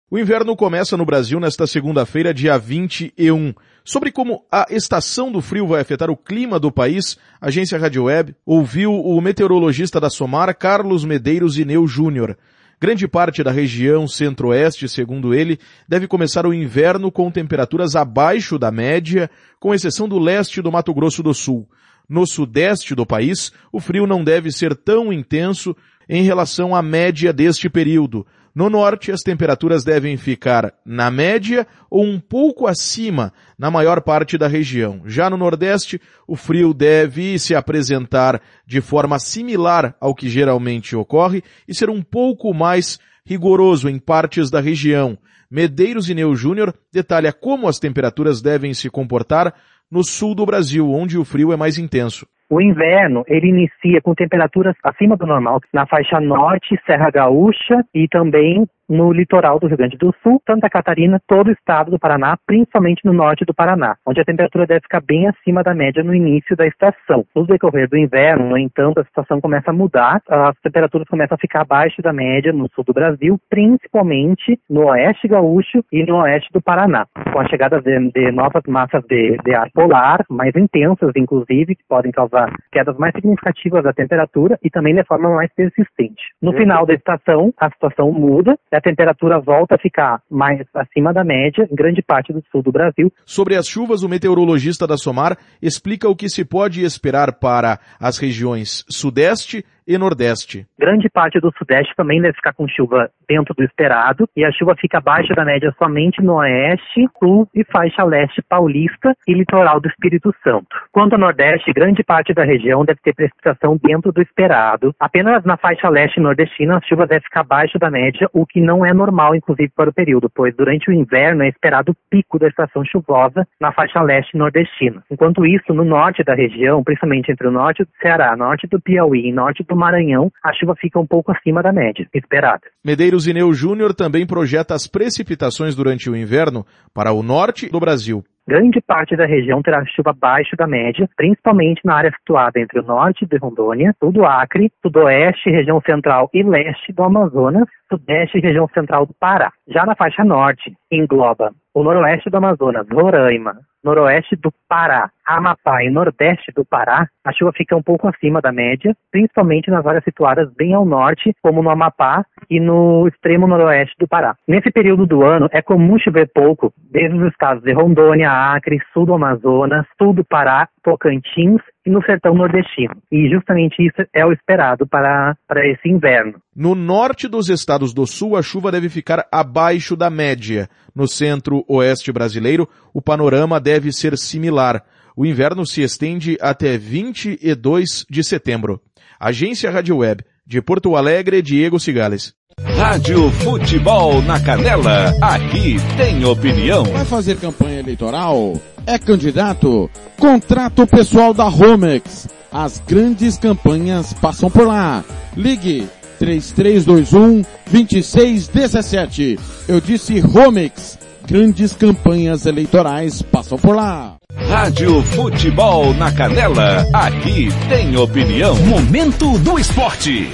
O inverno começa no Brasil nesta segunda-feira, dia 21. Sobre como a estação do frio vai afetar o clima do país, a agência Rádio Web ouviu o meteorologista da Somar, Carlos Medeiros Ineu Júnior. Grande parte da região centro-oeste, segundo ele, deve começar o inverno com temperaturas abaixo da média, com exceção do leste do Mato Grosso do Sul. No sudeste do país, o frio não deve ser tão intenso em relação à média deste período. No norte, as temperaturas devem ficar na média ou um pouco acima na maior parte da região. Já no nordeste, o frio deve se apresentar de forma similar ao que geralmente ocorre e ser um pouco mais rigoroso em partes da região. Medeiros Ineu Júnior detalha como as temperaturas devem se comportar no sul do Brasil, onde o frio é mais intenso. O inverno, ele inicia com temperaturas acima do normal na faixa norte, Serra Gaúcha e também no litoral do Rio Grande do Sul, Santa Catarina, todo o estado do Paraná, principalmente no norte do Paraná, onde a temperatura deve ficar bem acima da média no início da estação. No decorrer do inverno, no entanto, a situação começa a mudar, as temperaturas começam a ficar abaixo da média no sul do Brasil, principalmente no oeste gaúcho e no oeste do Paraná, com a chegada de, de novas massas de, de ar polar, mais intensas, inclusive, que podem causar quedas mais significativas da temperatura e também de forma mais persistente. No final da estação, a situação muda, a temperatura volta a ficar mais acima da média em grande parte do sul do Brasil. Sobre as chuvas, o meteorologista da SOMAR explica o que se pode esperar para as regiões sudeste e Nordeste. Grande parte do Sudeste também deve ficar com chuva dentro do esperado e a chuva fica abaixo da média somente no Oeste, Sul e faixa Leste paulista e litoral do Espírito Santo. Quanto ao Nordeste, grande parte da região deve ter precipitação dentro do esperado. Apenas na faixa Leste nordestina a chuva deve ficar abaixo da média, o que não é normal, inclusive, para o período, pois durante o inverno é esperado o pico da estação chuvosa na faixa Leste nordestina. Enquanto isso, no norte da região, principalmente entre o norte do Ceará, norte do Piauí e norte do Maranhão, a chuva fica um pouco acima da média esperada. Medeiros Ineu Júnior também projeta as precipitações durante o inverno para o norte do Brasil. Grande parte da região terá chuva abaixo da média, principalmente na área situada entre o norte de Rondônia, sul do Acre, sudoeste, região central e leste do Amazonas, sudeste e região central do Pará. Já na faixa norte, engloba o noroeste do Amazonas, Roraima, noroeste do Pará, Amapá e nordeste do Pará, a chuva fica um pouco acima da média, principalmente nas áreas situadas bem ao norte, como no Amapá e no extremo noroeste do Pará. Nesse período do ano, é comum chover pouco, desde os estados de Rondônia, Acre, sul do Amazonas, sul do Pará, Tocantins e no sertão nordestino. E justamente isso é o esperado para, para esse inverno. No norte dos estados do sul, a chuva deve ficar abaixo da média. No centro-oeste brasileiro, o panorama deve ser similar. O inverno se estende até 22 de setembro. Agência Rádio Web, de Porto Alegre, Diego Cigales. Rádio Futebol na Canela, aqui tem opinião. Vai fazer campanha eleitoral? É candidato? Contrato pessoal da Romex. As grandes campanhas passam por lá. Ligue 3321 2617. Eu disse Romex. Grandes campanhas eleitorais passam por lá. Rádio Futebol na Canela, aqui tem opinião. Momento do esporte.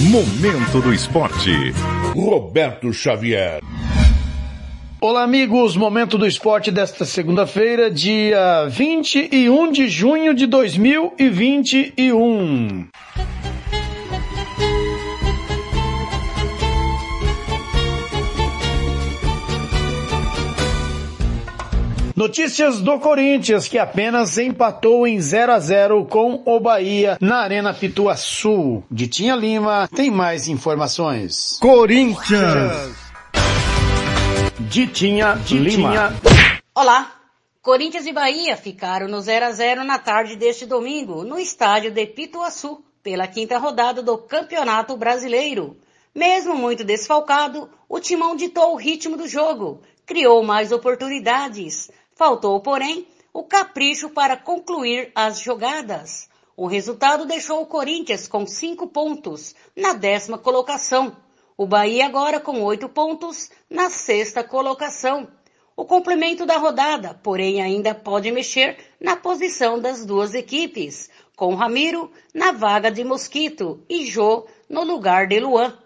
Momento do esporte. Roberto Xavier. Olá, amigos. Momento do esporte desta segunda-feira, dia 21 de junho de 2021. Notícias do Corinthians, que apenas empatou em 0 a 0 com o Bahia na Arena Pituaçu. Ditinha Lima tem mais informações. Corinthians. Ditinha, Ditinha. Lima. Olá. Corinthians e Bahia ficaram no 0 a 0 na tarde deste domingo, no estádio de Pituaçu, pela quinta rodada do Campeonato Brasileiro. Mesmo muito desfalcado, o timão ditou o ritmo do jogo, criou mais oportunidades, Faltou, porém, o capricho para concluir as jogadas. O resultado deixou o Corinthians com cinco pontos na décima colocação. O Bahia agora com oito pontos na sexta colocação. O complemento da rodada, porém, ainda pode mexer na posição das duas equipes, com Ramiro na vaga de Mosquito e Jô no lugar de Luan.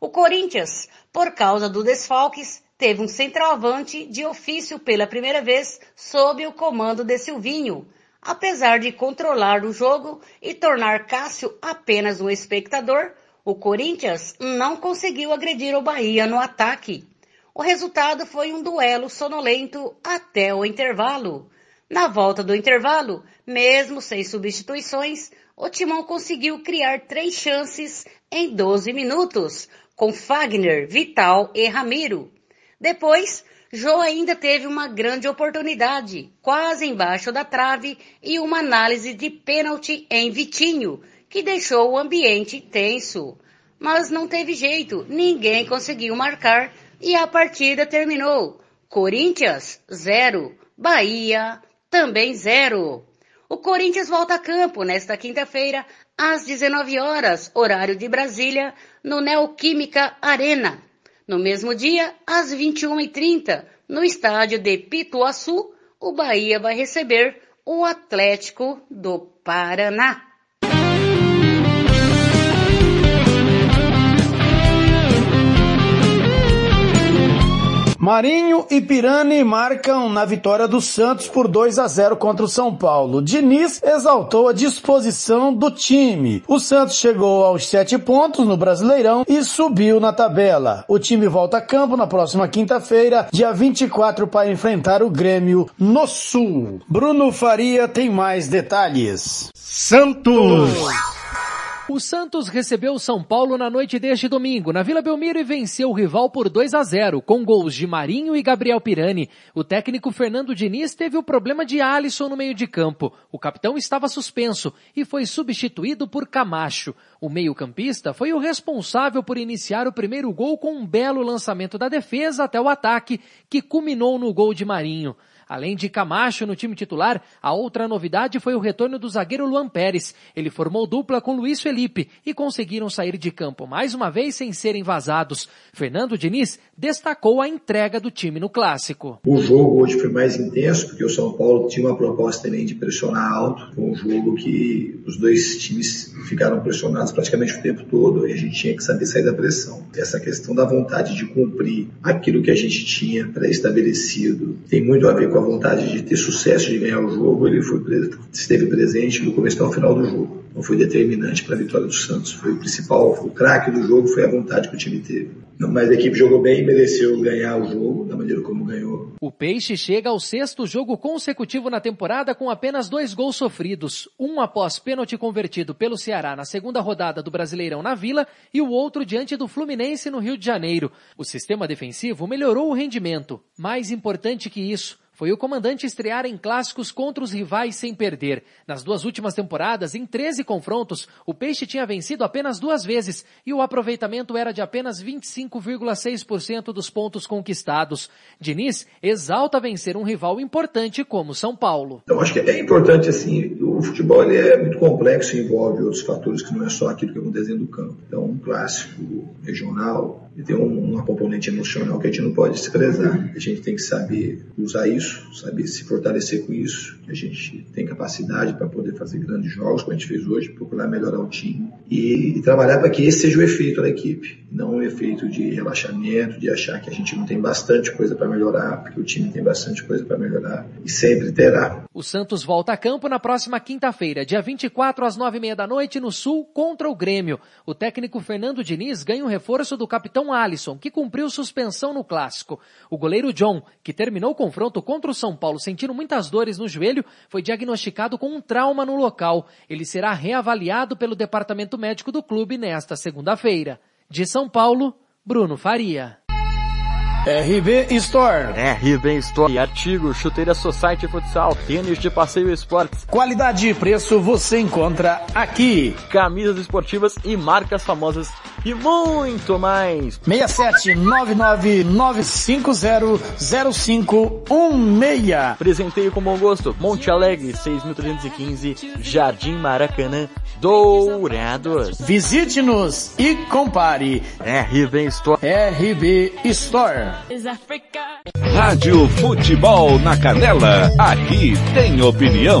O Corinthians, por causa dos desfalques, teve um centroavante de ofício pela primeira vez sob o comando de Silvinho, apesar de controlar o jogo e tornar Cássio apenas um espectador, o Corinthians não conseguiu agredir o Bahia no ataque. O resultado foi um duelo sonolento até o intervalo. Na volta do intervalo, mesmo sem substituições, o Timão conseguiu criar três chances em 12 minutos, com Fagner, Vital e Ramiro. Depois, Jô ainda teve uma grande oportunidade, quase embaixo da trave, e uma análise de pênalti em Vitinho, que deixou o ambiente tenso. Mas não teve jeito, ninguém conseguiu marcar e a partida terminou. Corinthians, zero. Bahia, também zero. O Corinthians volta a campo nesta quinta-feira, às 19 horas, horário de Brasília, no Neoquímica Arena. No mesmo dia, às 21h30, no estádio de Pituaçu, o Bahia vai receber o Atlético do Paraná. Marinho e Pirani marcam na vitória do Santos por 2 a 0 contra o São Paulo. Diniz exaltou a disposição do time. O Santos chegou aos sete pontos no Brasileirão e subiu na tabela. O time volta a campo na próxima quinta-feira, dia 24, para enfrentar o Grêmio no Sul. Bruno Faria tem mais detalhes. Santos! O Santos recebeu o São Paulo na noite deste domingo, na Vila Belmiro e venceu o rival por 2 a 0, com gols de Marinho e Gabriel Pirani. O técnico Fernando Diniz teve o problema de Alisson no meio de campo. O capitão estava suspenso e foi substituído por Camacho. O meio-campista foi o responsável por iniciar o primeiro gol com um belo lançamento da defesa até o ataque, que culminou no gol de Marinho. Além de Camacho no time titular, a outra novidade foi o retorno do zagueiro Luan Pérez. Ele formou dupla com Luiz Felipe e conseguiram sair de campo mais uma vez sem serem vazados. Fernando Diniz destacou a entrega do time no clássico. O jogo hoje foi mais intenso porque o São Paulo tinha uma proposta também de pressionar alto. Foi um jogo que os dois times ficaram pressionados praticamente o tempo todo e a gente tinha que saber sair da pressão. Essa questão da vontade de cumprir aquilo que a gente tinha pré-estabelecido tem muito a ver com a vontade de ter sucesso, de ganhar o jogo, ele foi, esteve presente do começo ao final do jogo. Não foi determinante para a vitória do Santos. Foi o principal, foi o craque do jogo, foi a vontade que o time teve. Mas a equipe jogou bem e mereceu ganhar o jogo da maneira como ganhou. O Peixe chega ao sexto jogo consecutivo na temporada com apenas dois gols sofridos. Um após pênalti convertido pelo Ceará na segunda rodada do Brasileirão na Vila e o outro diante do Fluminense no Rio de Janeiro. O sistema defensivo melhorou o rendimento. Mais importante que isso, foi o comandante estrear em clássicos contra os rivais sem perder. Nas duas últimas temporadas, em 13 confrontos, o Peixe tinha vencido apenas duas vezes e o aproveitamento era de apenas 25,6% dos pontos conquistados. Diniz exalta vencer um rival importante como São Paulo. Eu acho que é importante assim, o futebol ele é muito complexo e envolve outros fatores que não é só aquilo que acontece dentro do campo. Então, um clássico regional, tem uma componente emocional que a gente não pode desprezar. A gente tem que saber usar isso saber se fortalecer com isso. A gente tem capacidade para poder fazer grandes jogos, como a gente fez hoje, procurar melhorar o time e, e trabalhar para que esse seja o efeito da equipe, não um efeito de relaxamento, de achar que a gente não tem bastante coisa para melhorar, porque o time tem bastante coisa para melhorar e sempre terá. O Santos volta a campo na próxima quinta-feira, dia 24 às nove e meia da noite no Sul contra o Grêmio. O técnico Fernando Diniz ganha um reforço do capitão Alisson, que cumpriu suspensão no clássico. O goleiro John, que terminou o confronto contra o São Paulo sentindo muitas dores no joelho, foi diagnosticado com um trauma no local. Ele será reavaliado pelo departamento médico do clube nesta segunda-feira. De São Paulo, Bruno Faria. RB Store. RB Store. Artigos, chuteira Society Futsal, tênis de passeio esportes. Qualidade e preço você encontra aqui. Camisas esportivas e marcas famosas e muito mais. 67959500516. Presenteio com bom gosto. Monte Alegre, 6.315, Jardim Maracanã, Dourados. Visite-nos e compare. RB Store. RB Store. Rádio Futebol na Canela. Aqui tem opinião.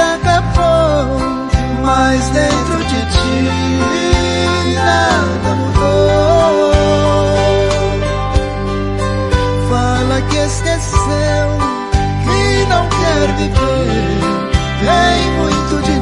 acabou, mas dentro de ti nada mudou. Fala que esqueceu, que não quer viver. Tem muito de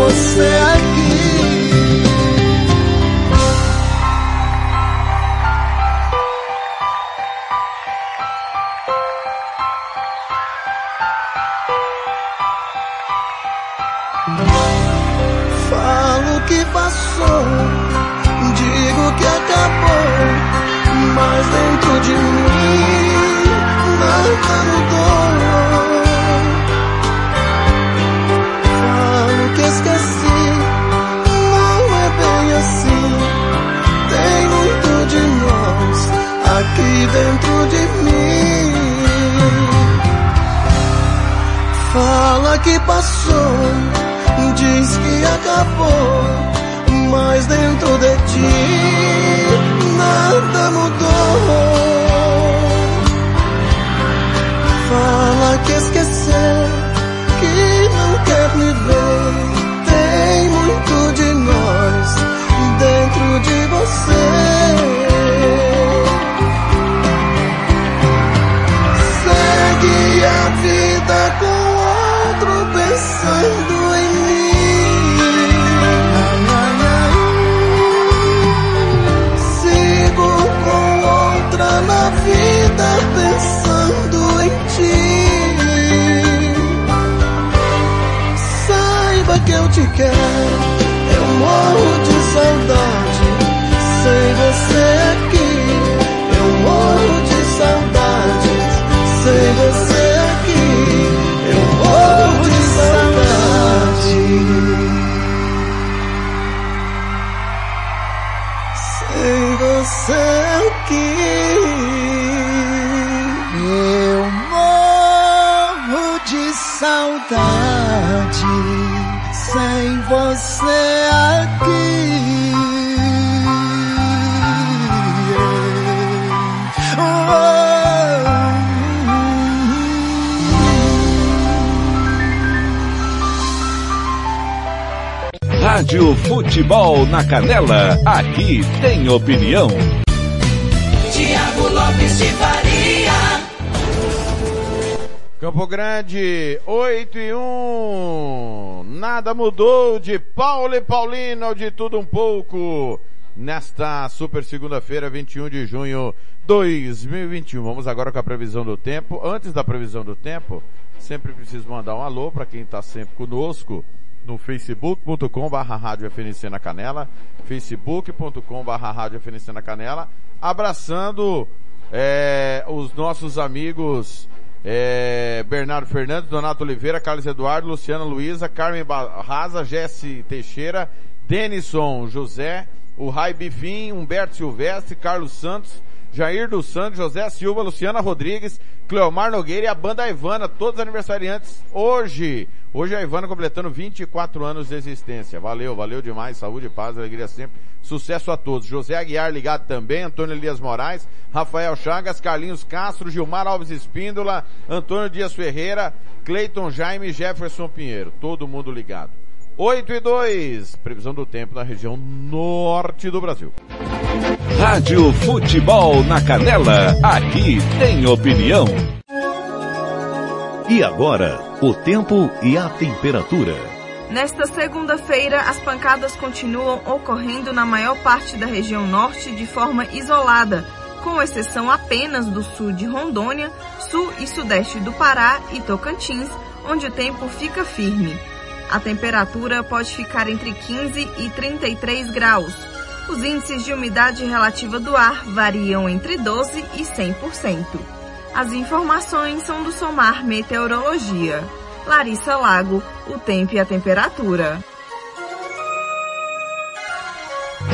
você aqui. Falo que passou, digo que acabou, mas dentro de mim nada mudou. Aqui dentro de mim. Fala que passou, diz que acabou, mas dentro de ti nada mudou. Fala que esqueceu, que não quer me ver. Tem muito de nós dentro de você. Rádio Futebol na Canela, aqui tem opinião. Tiago Lopes de Faria. Campo Grande, 8 e 1. Nada mudou de Paulo e Paulino, de tudo um pouco. Nesta super segunda-feira, 21 de junho 2021. Vamos agora com a previsão do tempo. Antes da previsão do tempo, sempre preciso mandar um alô para quem está sempre conosco no facebook.com barra rádio FNC na canela, facebook.com barra rádio FNC na canela, abraçando é, os nossos amigos é, Bernardo Fernandes, Donato Oliveira, Carlos Eduardo, Luciana Luiza, Carmen Barraza, Jesse Teixeira, Denison José, o Rai Bifim, Humberto Silvestre, Carlos Santos, Jair dos Santos, José Silva, Luciana Rodrigues, Cleomar Nogueira e a banda Ivana, todos aniversariantes hoje. Hoje a Ivana completando 24 anos de existência. Valeu, valeu demais, saúde, paz, alegria sempre. Sucesso a todos. José Aguiar ligado também, Antônio Elias Moraes, Rafael Chagas, Carlinhos Castro, Gilmar Alves Espíndola, Antônio Dias Ferreira, Cleiton Jaime e Jefferson Pinheiro. Todo mundo ligado. 8 e 2, previsão do tempo na região norte do Brasil. Rádio Futebol na Canela, aqui tem opinião. E agora, o tempo e a temperatura. Nesta segunda-feira, as pancadas continuam ocorrendo na maior parte da região norte de forma isolada, com exceção apenas do sul de Rondônia, sul e sudeste do Pará e Tocantins, onde o tempo fica firme. A temperatura pode ficar entre 15 e 33 graus. Os índices de umidade relativa do ar variam entre 12 e 100%. As informações são do Somar Meteorologia. Larissa Lago, o tempo e a temperatura.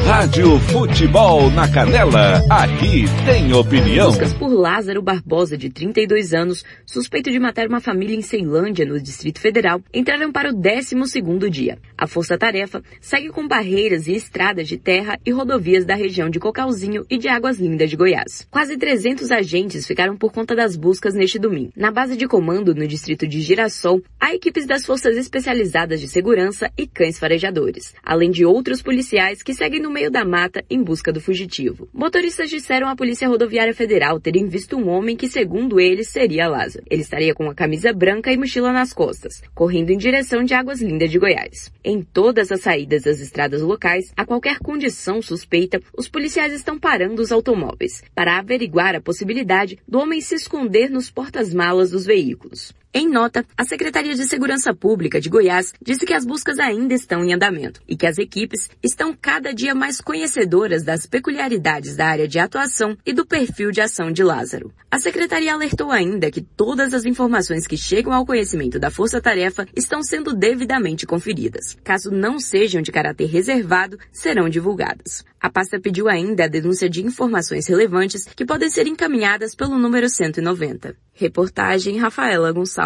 Rádio Futebol na Canela, aqui tem opinião. Buscas por Lázaro Barbosa, de 32 anos, suspeito de matar uma família em Ceilândia, no Distrito Federal, entraram para o 12º dia. A força-tarefa segue com barreiras e estradas de terra e rodovias da região de Cocalzinho e de Águas Lindas de Goiás. Quase 300 agentes ficaram por conta das buscas neste domingo. Na base de comando no distrito de Girassol, há equipes das forças especializadas de segurança e cães farejadores, além de outros policiais que seguem no meio da mata em busca do fugitivo. Motoristas disseram à Polícia Rodoviária Federal terem visto um homem que, segundo eles, seria Lázaro. Ele estaria com a camisa branca e mochila nas costas, correndo em direção de Águas Lindas de Goiás. Em todas as saídas das estradas locais, a qualquer condição suspeita, os policiais estão parando os automóveis para averiguar a possibilidade do homem se esconder nos portas-malas dos veículos. Em nota, a Secretaria de Segurança Pública de Goiás disse que as buscas ainda estão em andamento e que as equipes estão cada dia mais conhecedoras das peculiaridades da área de atuação e do perfil de ação de Lázaro. A secretaria alertou ainda que todas as informações que chegam ao conhecimento da Força Tarefa estão sendo devidamente conferidas. Caso não sejam de caráter reservado, serão divulgadas. A pasta pediu ainda a denúncia de informações relevantes que podem ser encaminhadas pelo número 190. Reportagem Rafaela Gonçalves.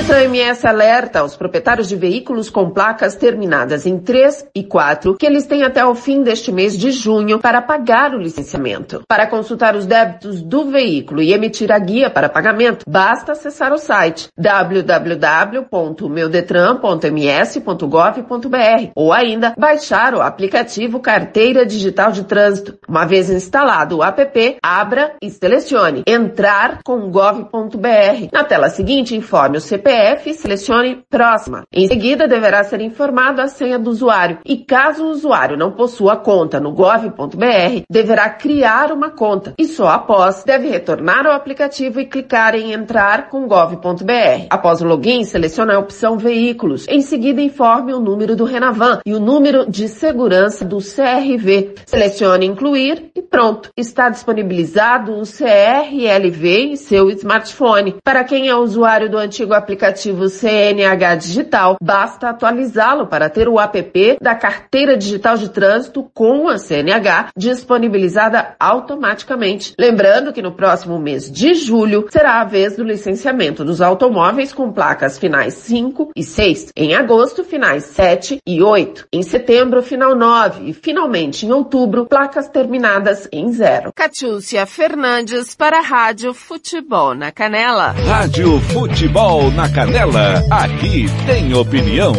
Detran MS alerta aos proprietários de veículos com placas terminadas em 3 e 4 que eles têm até o fim deste mês de junho para pagar o licenciamento. Para consultar os débitos do veículo e emitir a guia para pagamento, basta acessar o site www.meudetran.ms.gov.br ou ainda baixar o aplicativo Carteira Digital de Trânsito. Uma vez instalado o app, abra e selecione Entrar com gov.br. Na tela seguinte, informe o CPF CPF selecione Próxima. Em seguida, deverá ser informado a senha do usuário e caso o usuário não possua conta no gov.br, deverá criar uma conta e só após deve retornar ao aplicativo e clicar em Entrar com gov.br. Após o login, selecione a opção Veículos. Em seguida, informe o número do Renavan e o número de segurança do CRV. Selecione Incluir e pronto. Está disponibilizado o CRLV em seu smartphone. Para quem é usuário do antigo aplicativo, aplicativo CNH Digital, basta atualizá-lo para ter o app da Carteira Digital de Trânsito com a CNH disponibilizada automaticamente. Lembrando que no próximo mês de julho será a vez do licenciamento dos automóveis com placas finais 5 e 6. Em agosto, finais 7 e 8. Em setembro, final 9 e finalmente em outubro, placas terminadas em 0. Catiúcia Fernandes para a Rádio Futebol na Canela. Rádio Futebol na Canela, aqui tem opinião.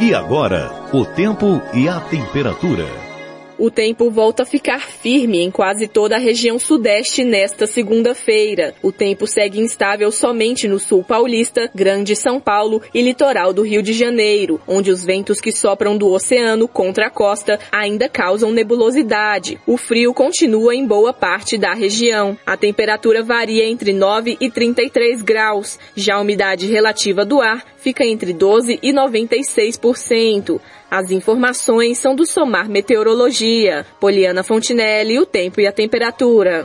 E agora, o tempo e a temperatura. O tempo volta a ficar firme em quase toda a região sudeste nesta segunda-feira. O tempo segue instável somente no sul paulista, Grande São Paulo e litoral do Rio de Janeiro, onde os ventos que sopram do oceano contra a costa ainda causam nebulosidade. O frio continua em boa parte da região. A temperatura varia entre 9 e 33 graus. Já a umidade relativa do ar fica entre 12 e 96%. As informações são do Somar Meteorologia. Poliana Fontinelli, o tempo e a temperatura.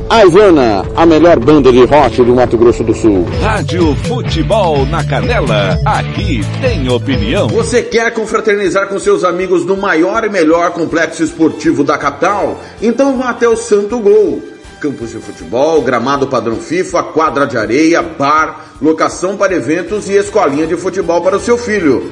A Ivana, a melhor banda de rock do Mato Grosso do Sul. Rádio Futebol na Canela, aqui tem opinião. Você quer confraternizar com seus amigos no maior e melhor complexo esportivo da capital? Então vá até o Santo Gol. Campos de futebol, gramado padrão FIFA, quadra de areia, bar, locação para eventos e escolinha de futebol para o seu filho.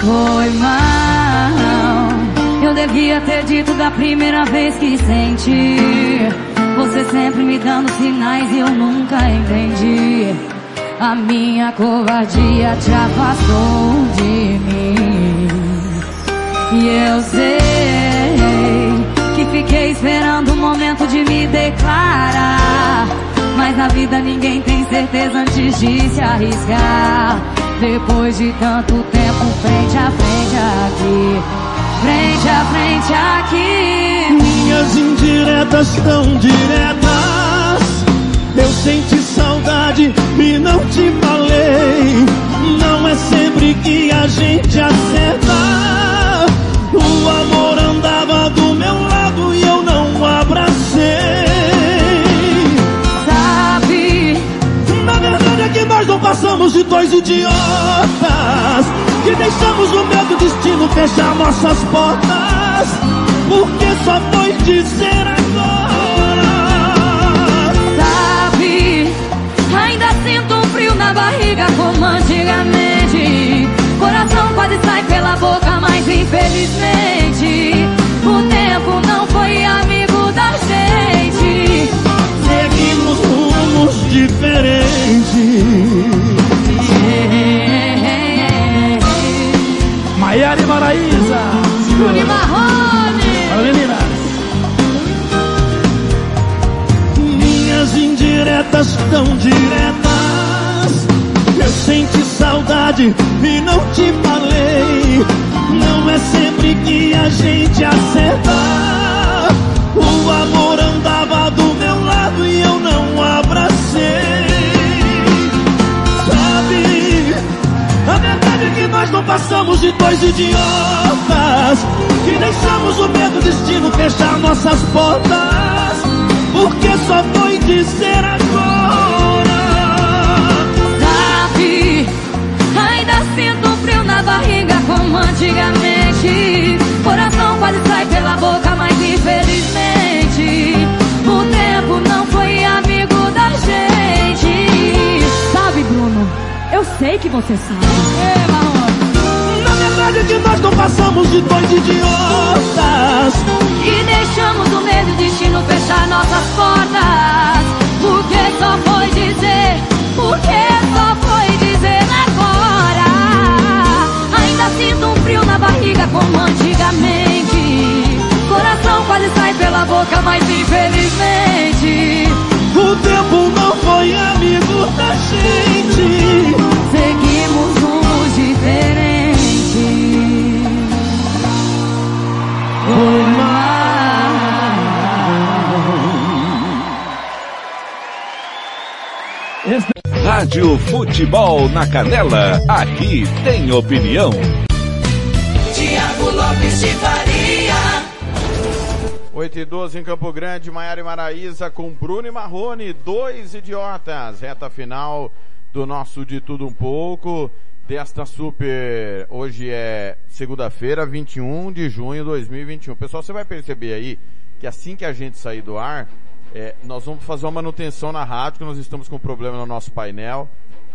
Foi mal. Eu devia ter dito da primeira vez que senti. Você sempre me dando sinais e eu nunca entendi. A minha covardia te afastou de mim. E eu sei fiquei esperando o momento de me declarar. Mas na vida ninguém tem certeza antes de se arriscar. Depois de tanto tempo, frente a frente aqui. Frente a frente aqui. Minhas indiretas tão diretas. Eu senti saudade e não te falei. Não é sempre que a gente acerta. O amor andava do meu lado e eu não abracei. Sabe? Na verdade é que nós não passamos de dois idiotas. Que deixamos o medo destino fechar nossas portas. Porque só foi dizer agora. Sabe? Ainda sinto um frio na barriga como antigamente. Coração quase sai pela boca, mas infelizmente rumos diferentes. Maiara e Maraísa. Juni Marrone. Fala, meninas. Minhas indiretas tão diretas. Eu senti saudade e não te falei. Não é sempre que a gente acerta. O amor andava do meu lado e eu não Sabe, a verdade é que nós não passamos de dois idiotas. Que deixamos o medo destino fechar nossas portas. Porque só sei que você sabe. Na verdade é que nós não passamos de dois idiotas. E deixamos o medo e o destino fechar nossas portas. Porque só foi dizer, porque só foi dizer agora. Ainda sinto um frio na barriga como antigamente. Coração quase sai pela boca, mas infelizmente O tempo não foi amigo da gente. seguimos rumos diferentes. Foi Rádio Futebol na Canela, aqui tem opinião. Tiago Lopes de Faria. 8 e 12 em Campo Grande, Maiara e Maraíza com Bruno e Marrone, dois idiotas. Reta final do nosso De Tudo Um Pouco, desta super. Hoje é segunda-feira, 21 de junho de 2021. Pessoal, você vai perceber aí que assim que a gente sair do ar, é, nós vamos fazer uma manutenção na rádio, que nós estamos com problema no nosso painel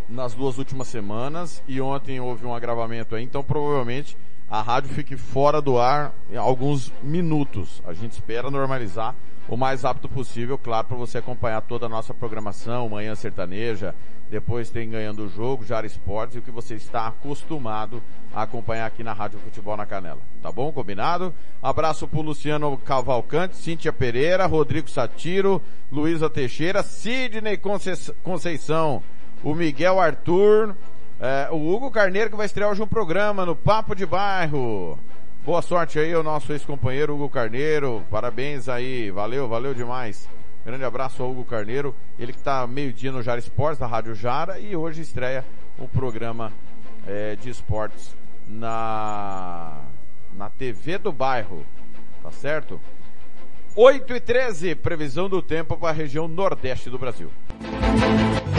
nas duas últimas semanas e ontem houve um agravamento aí, então provavelmente a rádio fique fora do ar em alguns minutos. A gente espera normalizar o mais rápido possível, claro, para você acompanhar toda a nossa programação, Manhã Sertaneja, depois tem Ganhando o Jogo, Jara Esportes e o que você está acostumado a acompanhar aqui na Rádio Futebol na Canela. Tá bom? Combinado? Abraço pro Luciano Cavalcante, Cíntia Pereira, Rodrigo Satiro, Luísa Teixeira, Sidney Conceição, o Miguel Arthur, é, o Hugo Carneiro que vai estrear hoje um programa no Papo de Bairro. Boa sorte aí ao nosso ex-companheiro Hugo Carneiro. Parabéns aí. Valeu, valeu demais. Grande abraço ao Hugo Carneiro. Ele que está meio-dia no Jara Esportes, da Rádio Jara, e hoje estreia um programa é, de esportes na, na TV do bairro. Tá certo? 8 e 13, previsão do tempo para a região nordeste do Brasil.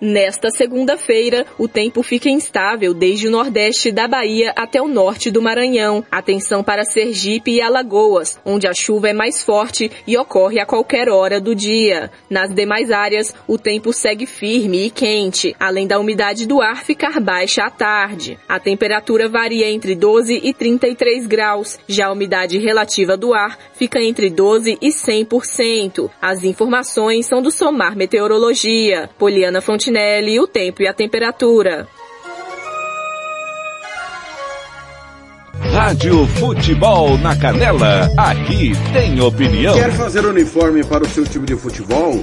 Nesta segunda-feira, o tempo fica instável desde o nordeste da Bahia até o norte do Maranhão. Atenção para Sergipe e Alagoas, onde a chuva é mais forte e ocorre a qualquer hora do dia. Nas demais áreas, o tempo segue firme e quente, além da umidade do ar ficar baixa à tarde. A temperatura varia entre 12 e 33 graus, já a umidade relativa do ar fica entre 12 e 100%. As informações são do Somar Meteorologia. Poliana Fonte Fontinelli, o tempo e a temperatura. Rádio Futebol na Canela, aqui tem opinião. Quer fazer uniforme para o seu time de futebol?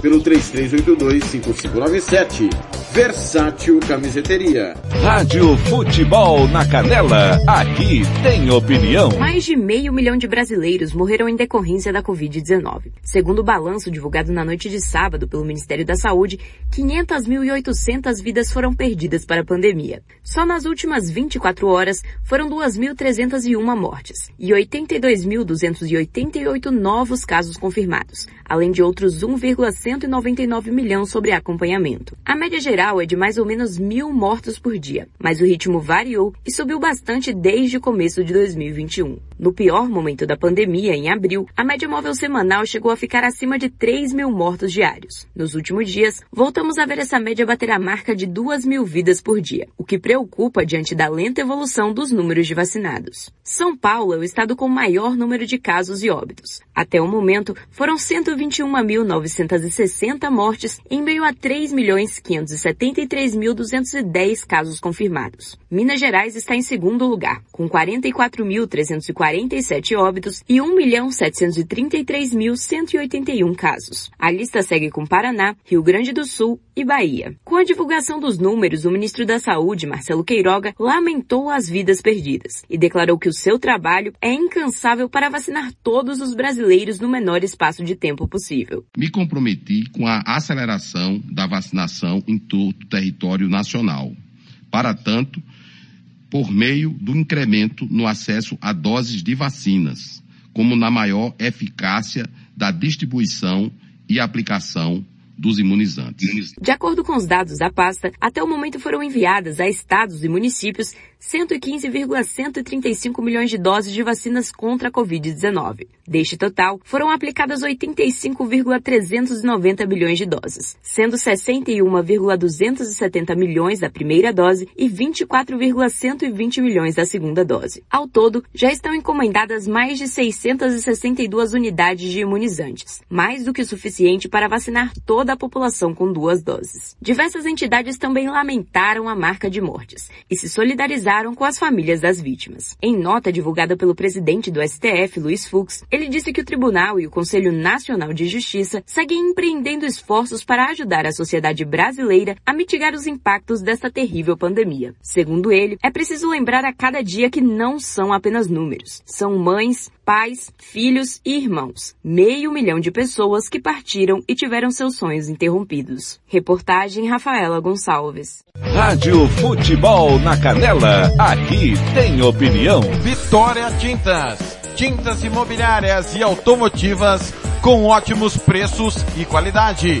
pelo 33825597 Versátil Camiseteria. Rádio Futebol na Canela, aqui tem opinião. Mais de meio milhão de brasileiros morreram em decorrência da Covid-19. Segundo o balanço divulgado na noite de sábado pelo Ministério da Saúde, 500.800 vidas foram perdidas para a pandemia. Só nas últimas 24 horas foram 2.301 mortes e 82.288 novos casos confirmados, além de outros 1,199 milhão sobre acompanhamento. A média geral geral é de mais ou menos mil mortos por dia, mas o ritmo variou e subiu bastante desde o começo de 2021. No pior momento da pandemia, em abril, a média móvel semanal chegou a ficar acima de 3 mil mortos diários. Nos últimos dias, voltamos a ver essa média bater a marca de 2 mil vidas por dia, o que preocupa diante da lenta evolução dos números de vacinados. São Paulo é o estado com maior número de casos e óbitos. Até o momento, foram 121.960 mortes em meio a 3 milhões 73.210 casos confirmados. Minas Gerais está em segundo lugar, com 44.347 óbitos e 1.733.181 casos. A lista segue com Paraná, Rio Grande do Sul e Bahia. Com a divulgação dos números, o ministro da Saúde, Marcelo Queiroga, lamentou as vidas perdidas e declarou que o seu trabalho é incansável para vacinar todos os brasileiros no menor espaço de tempo possível. Me comprometi com a aceleração da vacinação em todo o território nacional. Para tanto, por meio do incremento no acesso a doses de vacinas, como na maior eficácia da distribuição e aplicação dos imunizantes. De acordo com os dados da pasta, até o momento foram enviadas a estados e municípios 115,135 milhões de doses de vacinas contra a Covid-19. Deste total, foram aplicadas 85,390 bilhões de doses, sendo 61,270 milhões da primeira dose e 24,120 milhões da segunda dose. Ao todo, já estão encomendadas mais de 662 unidades de imunizantes, mais do que suficiente para vacinar toda a população com duas doses. Diversas entidades também lamentaram a marca de mortes e se solidarizaram com as famílias das vítimas. Em nota divulgada pelo presidente do STF, Luiz Fux, ele disse que o tribunal e o Conselho Nacional de Justiça seguem empreendendo esforços para ajudar a sociedade brasileira a mitigar os impactos desta terrível pandemia. Segundo ele, é preciso lembrar a cada dia que não são apenas números. São mães, pais, filhos e irmãos. Meio milhão de pessoas que partiram e tiveram seus sonhos interrompidos. Reportagem Rafaela Gonçalves. Rádio Futebol na Canela. Aqui tem opinião. Vitória Tintas. Tintas imobiliárias e automotivas com ótimos preços e qualidade.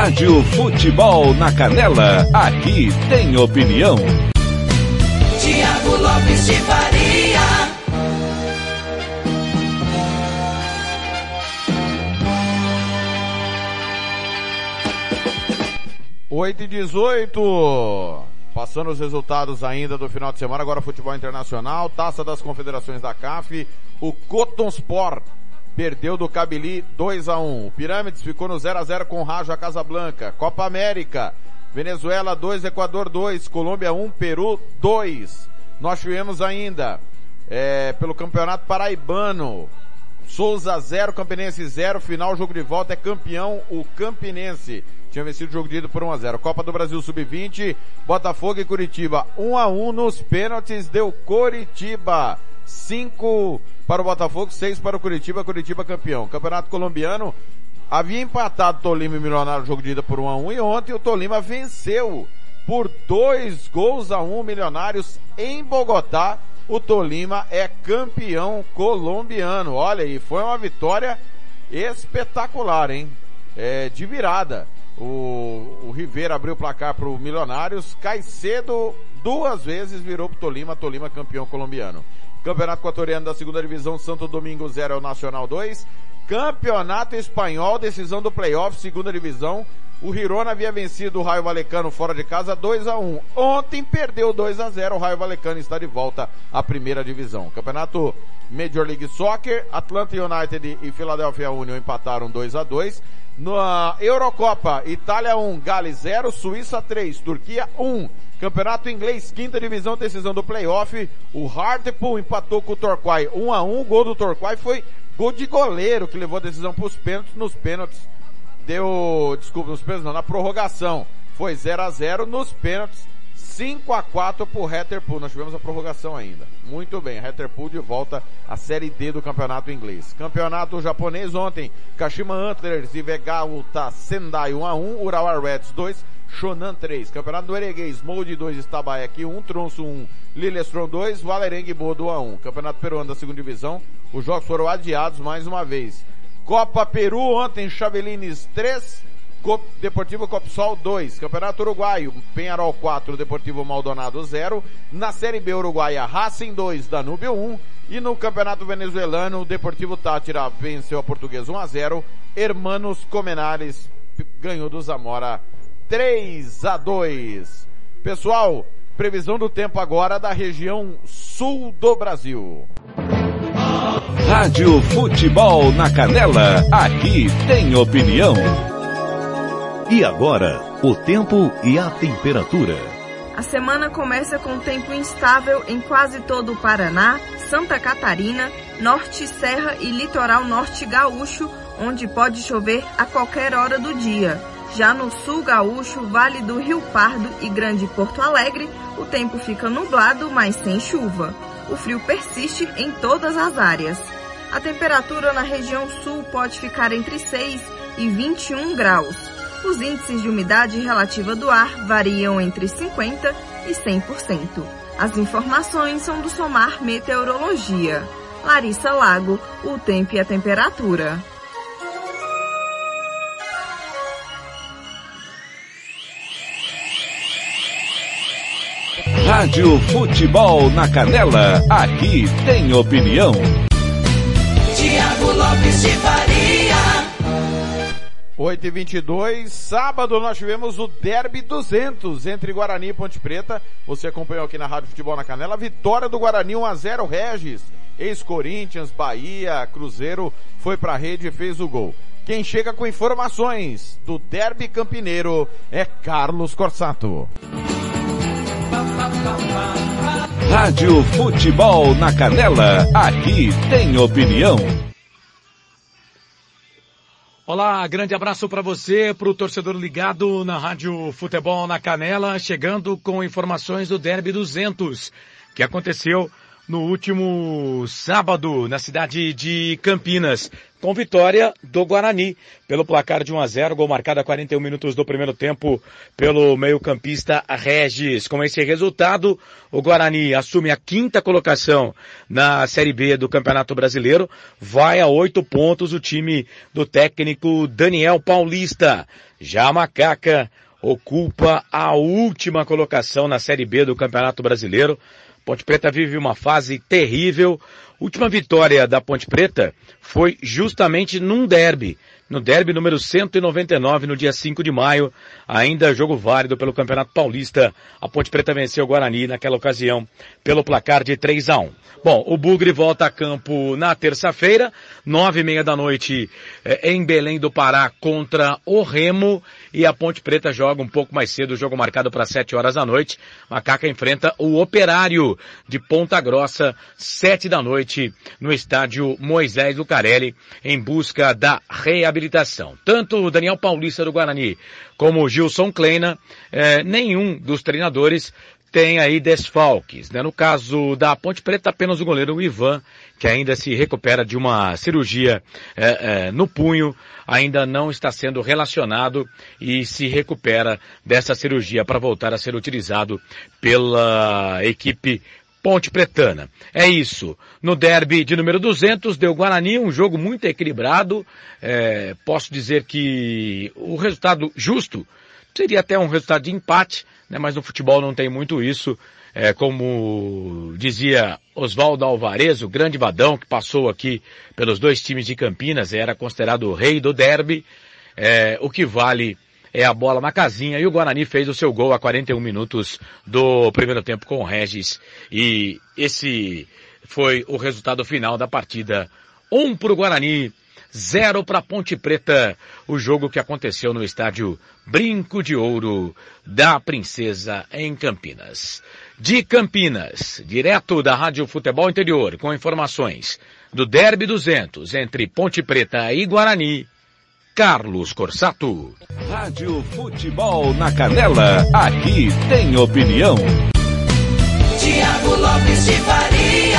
Rádio Futebol na Canela. Aqui tem opinião. Tiago Lopes de Faria. Oito e dezoito. Passando os resultados ainda do final de semana, agora futebol internacional, taça das confederações da CAF, o Cotonsport perdeu do Cabili 2 a 1 O Pirâmides ficou no 0 a 0 com o Raja Casablanca. Copa América, Venezuela 2, Equador 2, Colômbia 1, Peru 2. Nós tivemos ainda, é, pelo Campeonato Paraibano, Souza 0, Campinense 0, final jogo de volta é campeão o Campinense. Tinha vencido o jogo de ida por 1 a 0. Copa do Brasil Sub-20, Botafogo e Curitiba 1 a 1 nos pênaltis deu Curitiba. 5 para o Botafogo, 6 para o Curitiba, Curitiba campeão. Campeonato colombiano havia empatado Tolima e Milionário jogo de ida por 1 a 1 e ontem o Tolima venceu por 2 gols a 1 Milionários em Bogotá. O Tolima é campeão colombiano. Olha aí, foi uma vitória espetacular, hein? É, de virada. O, o Rivera abriu o placar para o Milionários. Caicedo duas vezes virou para Tolima. Tolima campeão colombiano. Campeonato Equatoriano da segunda divisão, Santo Domingo 0 é o Nacional 2. Campeonato Espanhol, decisão do playoff, segunda divisão. O Girona havia vencido o Raio Valecano fora de casa 2 a 1 Ontem perdeu 2 a 0 O Raio Valecano está de volta à primeira divisão. Campeonato Major League Soccer, Atlanta United e Philadelphia Union empataram 2 a 2 Na Eurocopa, Itália 1, Gales 0, Suíça 3, Turquia 1. Campeonato Inglês, quinta divisão, decisão do playoff. O Hartlepool empatou com o Torquay 1 a 1 O gol do Torquay foi gol de goleiro que levou a decisão para os pênaltis. Nos pênaltis deu, desculpa, nos pênaltis não, na prorrogação. Foi 0 a 0 nos pênaltis. 5 a 4 pro Hatterpool. Nós tivemos a prorrogação ainda. Muito bem, Hatterpool de volta à Série D do Campeonato Inglês. Campeonato japonês ontem, Kashima Antlers e Vegauta Sendai 1 a 1, Urawa Reds 2, Shonan 3. Campeonato do Ereguês, Molde 2, Estabaek 1, Tronço 1, Lillestron 2, Valerengue Bodo a 1. Campeonato Peruano da segunda divisão, os jogos foram adiados mais uma vez. Copa Peru ontem, Chabelines 3, Deportivo Copsol 2, Campeonato Uruguaio, Penharol 4, Deportivo Maldonado 0, na Série B Uruguaia, Racing 2, Danúbio 1, e no Campeonato Venezuelano, Deportivo Tátira venceu a Portuguesa 1 a 0, Hermanos Comenares ganhou do Zamora 3 a 2. Pessoal, previsão do tempo agora da região sul do Brasil. Rádio Futebol na Canela, aqui tem opinião. E agora, o tempo e a temperatura. A semana começa com tempo instável em quase todo o Paraná, Santa Catarina, Norte Serra e Litoral Norte Gaúcho, onde pode chover a qualquer hora do dia. Já no sul gaúcho, Vale do Rio Pardo e Grande Porto Alegre, o tempo fica nublado, mas sem chuva. O frio persiste em todas as áreas. A temperatura na região sul pode ficar entre 6 e 21 graus. Os índices de umidade relativa do ar variam entre 50% e 100%. As informações são do Somar Meteorologia. Larissa Lago, o tempo e a temperatura. Rádio Futebol na Canela, aqui tem opinião. Tiago Lopes de Faria. 8 e 22 sábado nós tivemos o Derby 200 entre Guarani e Ponte Preta. Você acompanhou aqui na Rádio Futebol na Canela. Vitória do Guarani 1 a 0 Regis. Ex-Corinthians, Bahia, Cruzeiro foi pra rede e fez o gol. Quem chega com informações do Derby Campineiro é Carlos Corsato. Rádio Futebol na Canela, aqui tem opinião. Olá, grande abraço para você, para o torcedor ligado na Rádio Futebol na Canela, chegando com informações do Derby 200, que aconteceu no último sábado na cidade de Campinas, com vitória do Guarani pelo placar de 1 a 0, gol marcado a 41 minutos do primeiro tempo pelo meio-campista Regis. Com esse resultado, o Guarani assume a quinta colocação na Série B do Campeonato Brasileiro, vai a oito pontos o time do técnico Daniel Paulista. Já a Macaca ocupa a última colocação na Série B do Campeonato Brasileiro, Ponte Preta vive uma fase terrível. Última vitória da Ponte Preta foi justamente num derby. No derby número 199, no dia 5 de maio, ainda jogo válido pelo Campeonato Paulista. A Ponte Preta venceu o Guarani naquela ocasião pelo placar de 3 a 1. Bom, o Bugre volta a campo na terça-feira, nove e meia da noite, eh, em Belém do Pará contra o Remo e a Ponte Preta joga um pouco mais cedo, jogo marcado para 7 horas da noite. Macaca enfrenta o Operário de Ponta Grossa, 7 da noite, no estádio Moisés Lucarelli, em busca da reabilitação. Tanto o Daniel Paulista do Guarani como o Gilson Kleina, eh, nenhum dos treinadores tem aí desfalques. Né? No caso da Ponte Preta, apenas o goleiro Ivan, que ainda se recupera de uma cirurgia é, é, no punho, ainda não está sendo relacionado e se recupera dessa cirurgia para voltar a ser utilizado pela equipe Ponte Pretana. É isso. No derby de número 200, deu Guarani, um jogo muito equilibrado. É, posso dizer que o resultado justo seria até um resultado de empate, né? mas no futebol não tem muito isso. É, como dizia Oswaldo Alvarez, o grande vadão que passou aqui pelos dois times de Campinas, era considerado o rei do derby. É, o que vale é a bola na casinha e o Guarani fez o seu gol a 41 minutos do primeiro tempo com o Regis. E esse foi o resultado final da partida. Um para o Guarani, zero para Ponte Preta, o jogo que aconteceu no estádio Brinco de Ouro da Princesa em Campinas. De Campinas, direto da Rádio Futebol Interior, com informações do Derby 200 entre Ponte Preta e Guarani, Carlos Corsato. Rádio Futebol na Canela, aqui tem opinião. Tiago Lopes de Faria.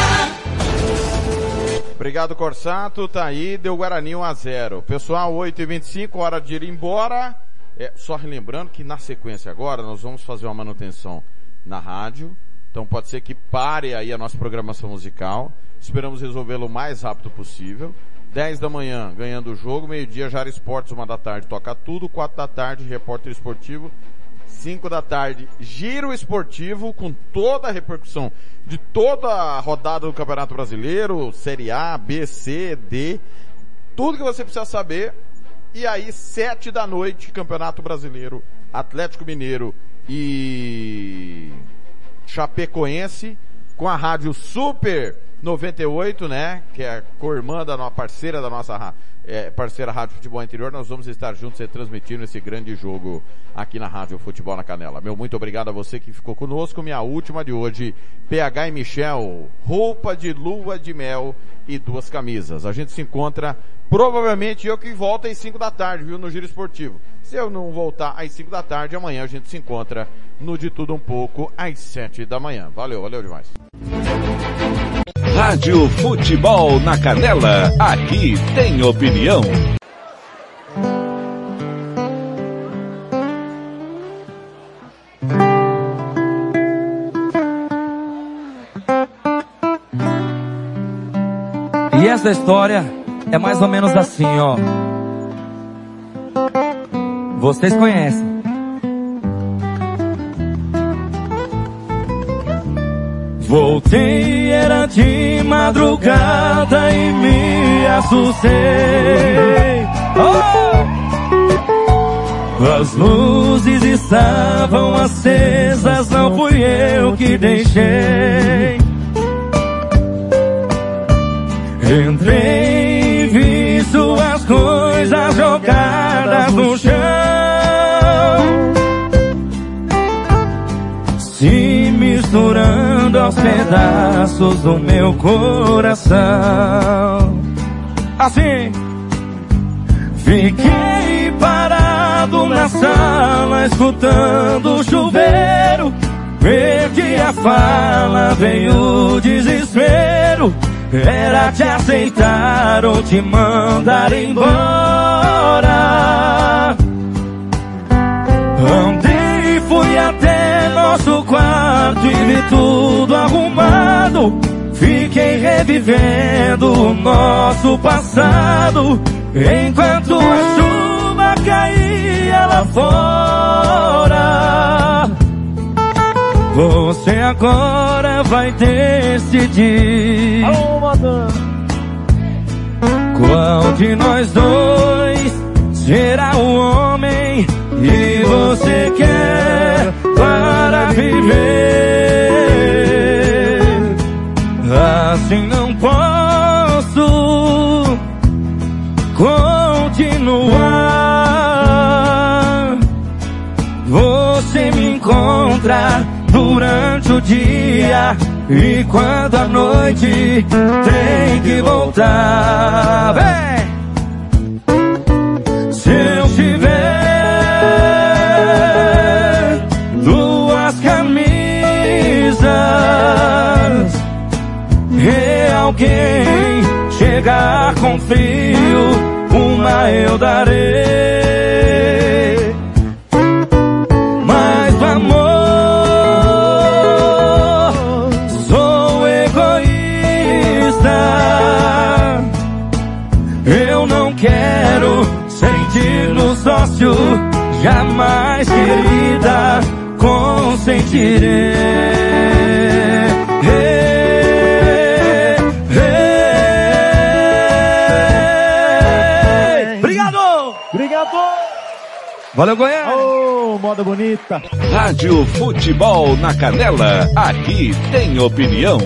Obrigado, Corsato. Tá aí, deu Guarani 1 a 0. Pessoal, 8 e 25 hora de ir embora. É, só relembrando que na sequência agora nós vamos fazer uma manutenção na rádio. Então pode ser que pare aí a nossa programação musical. Esperamos resolvê-lo o mais rápido possível. 10 da manhã, ganhando o jogo. Meio-dia, Jara Esportes, uma da tarde, toca tudo. 4 da tarde, repórter esportivo. 5 da tarde, giro esportivo com toda a repercussão de toda a rodada do Campeonato Brasileiro, Série A, B, C, D, tudo que você precisa saber. E aí, 7 da noite, Campeonato Brasileiro, Atlético Mineiro e Chapecoense, com a rádio Super 98, né? Que é a co-irmã da nossa parceira da nossa é, parceira Rádio Futebol Interior. Nós vamos estar juntos e transmitindo esse grande jogo aqui na Rádio Futebol na Canela. Meu muito obrigado a você que ficou conosco. Minha última de hoje, PH e Michel, roupa de lua de mel e duas camisas. A gente se encontra provavelmente eu que volto às 5 da tarde, viu, no Giro Esportivo. Se eu não voltar às 5 da tarde, amanhã a gente se encontra no De Tudo Um Pouco às 7 da manhã. Valeu, valeu demais. Rádio Futebol na Canela, aqui tem opinião. E essa história é mais ou menos assim, ó. Vocês conhecem. Voltei, era de madrugada e me assustei. Oh! As luzes estavam acesas, não fui eu que deixei. Entrei, aos pedaços do meu coração. Assim, fiquei parado na sala, escutando o chuveiro. Perdi a fala, veio o desespero. Era te aceitar ou te mandar embora. Andei e fui até nosso quarto e vi tudo arrumado. Fiquei revivendo o nosso passado. Enquanto a chuva caía lá fora. Você agora vai decidir. Qual de nós dois será o homem que você quer viver? Assim não posso continuar. Você me encontra durante o dia e quando a noite tem que voltar. Vem! Se eu tiver alguém chegar com frio, uma eu darei. Mas do amor sou egoísta. Eu não quero sentir no sócio, jamais querida, consentirei. Valeu, Goiânia! Ô, moda bonita! Rádio Futebol na Canela, aqui tem opinião.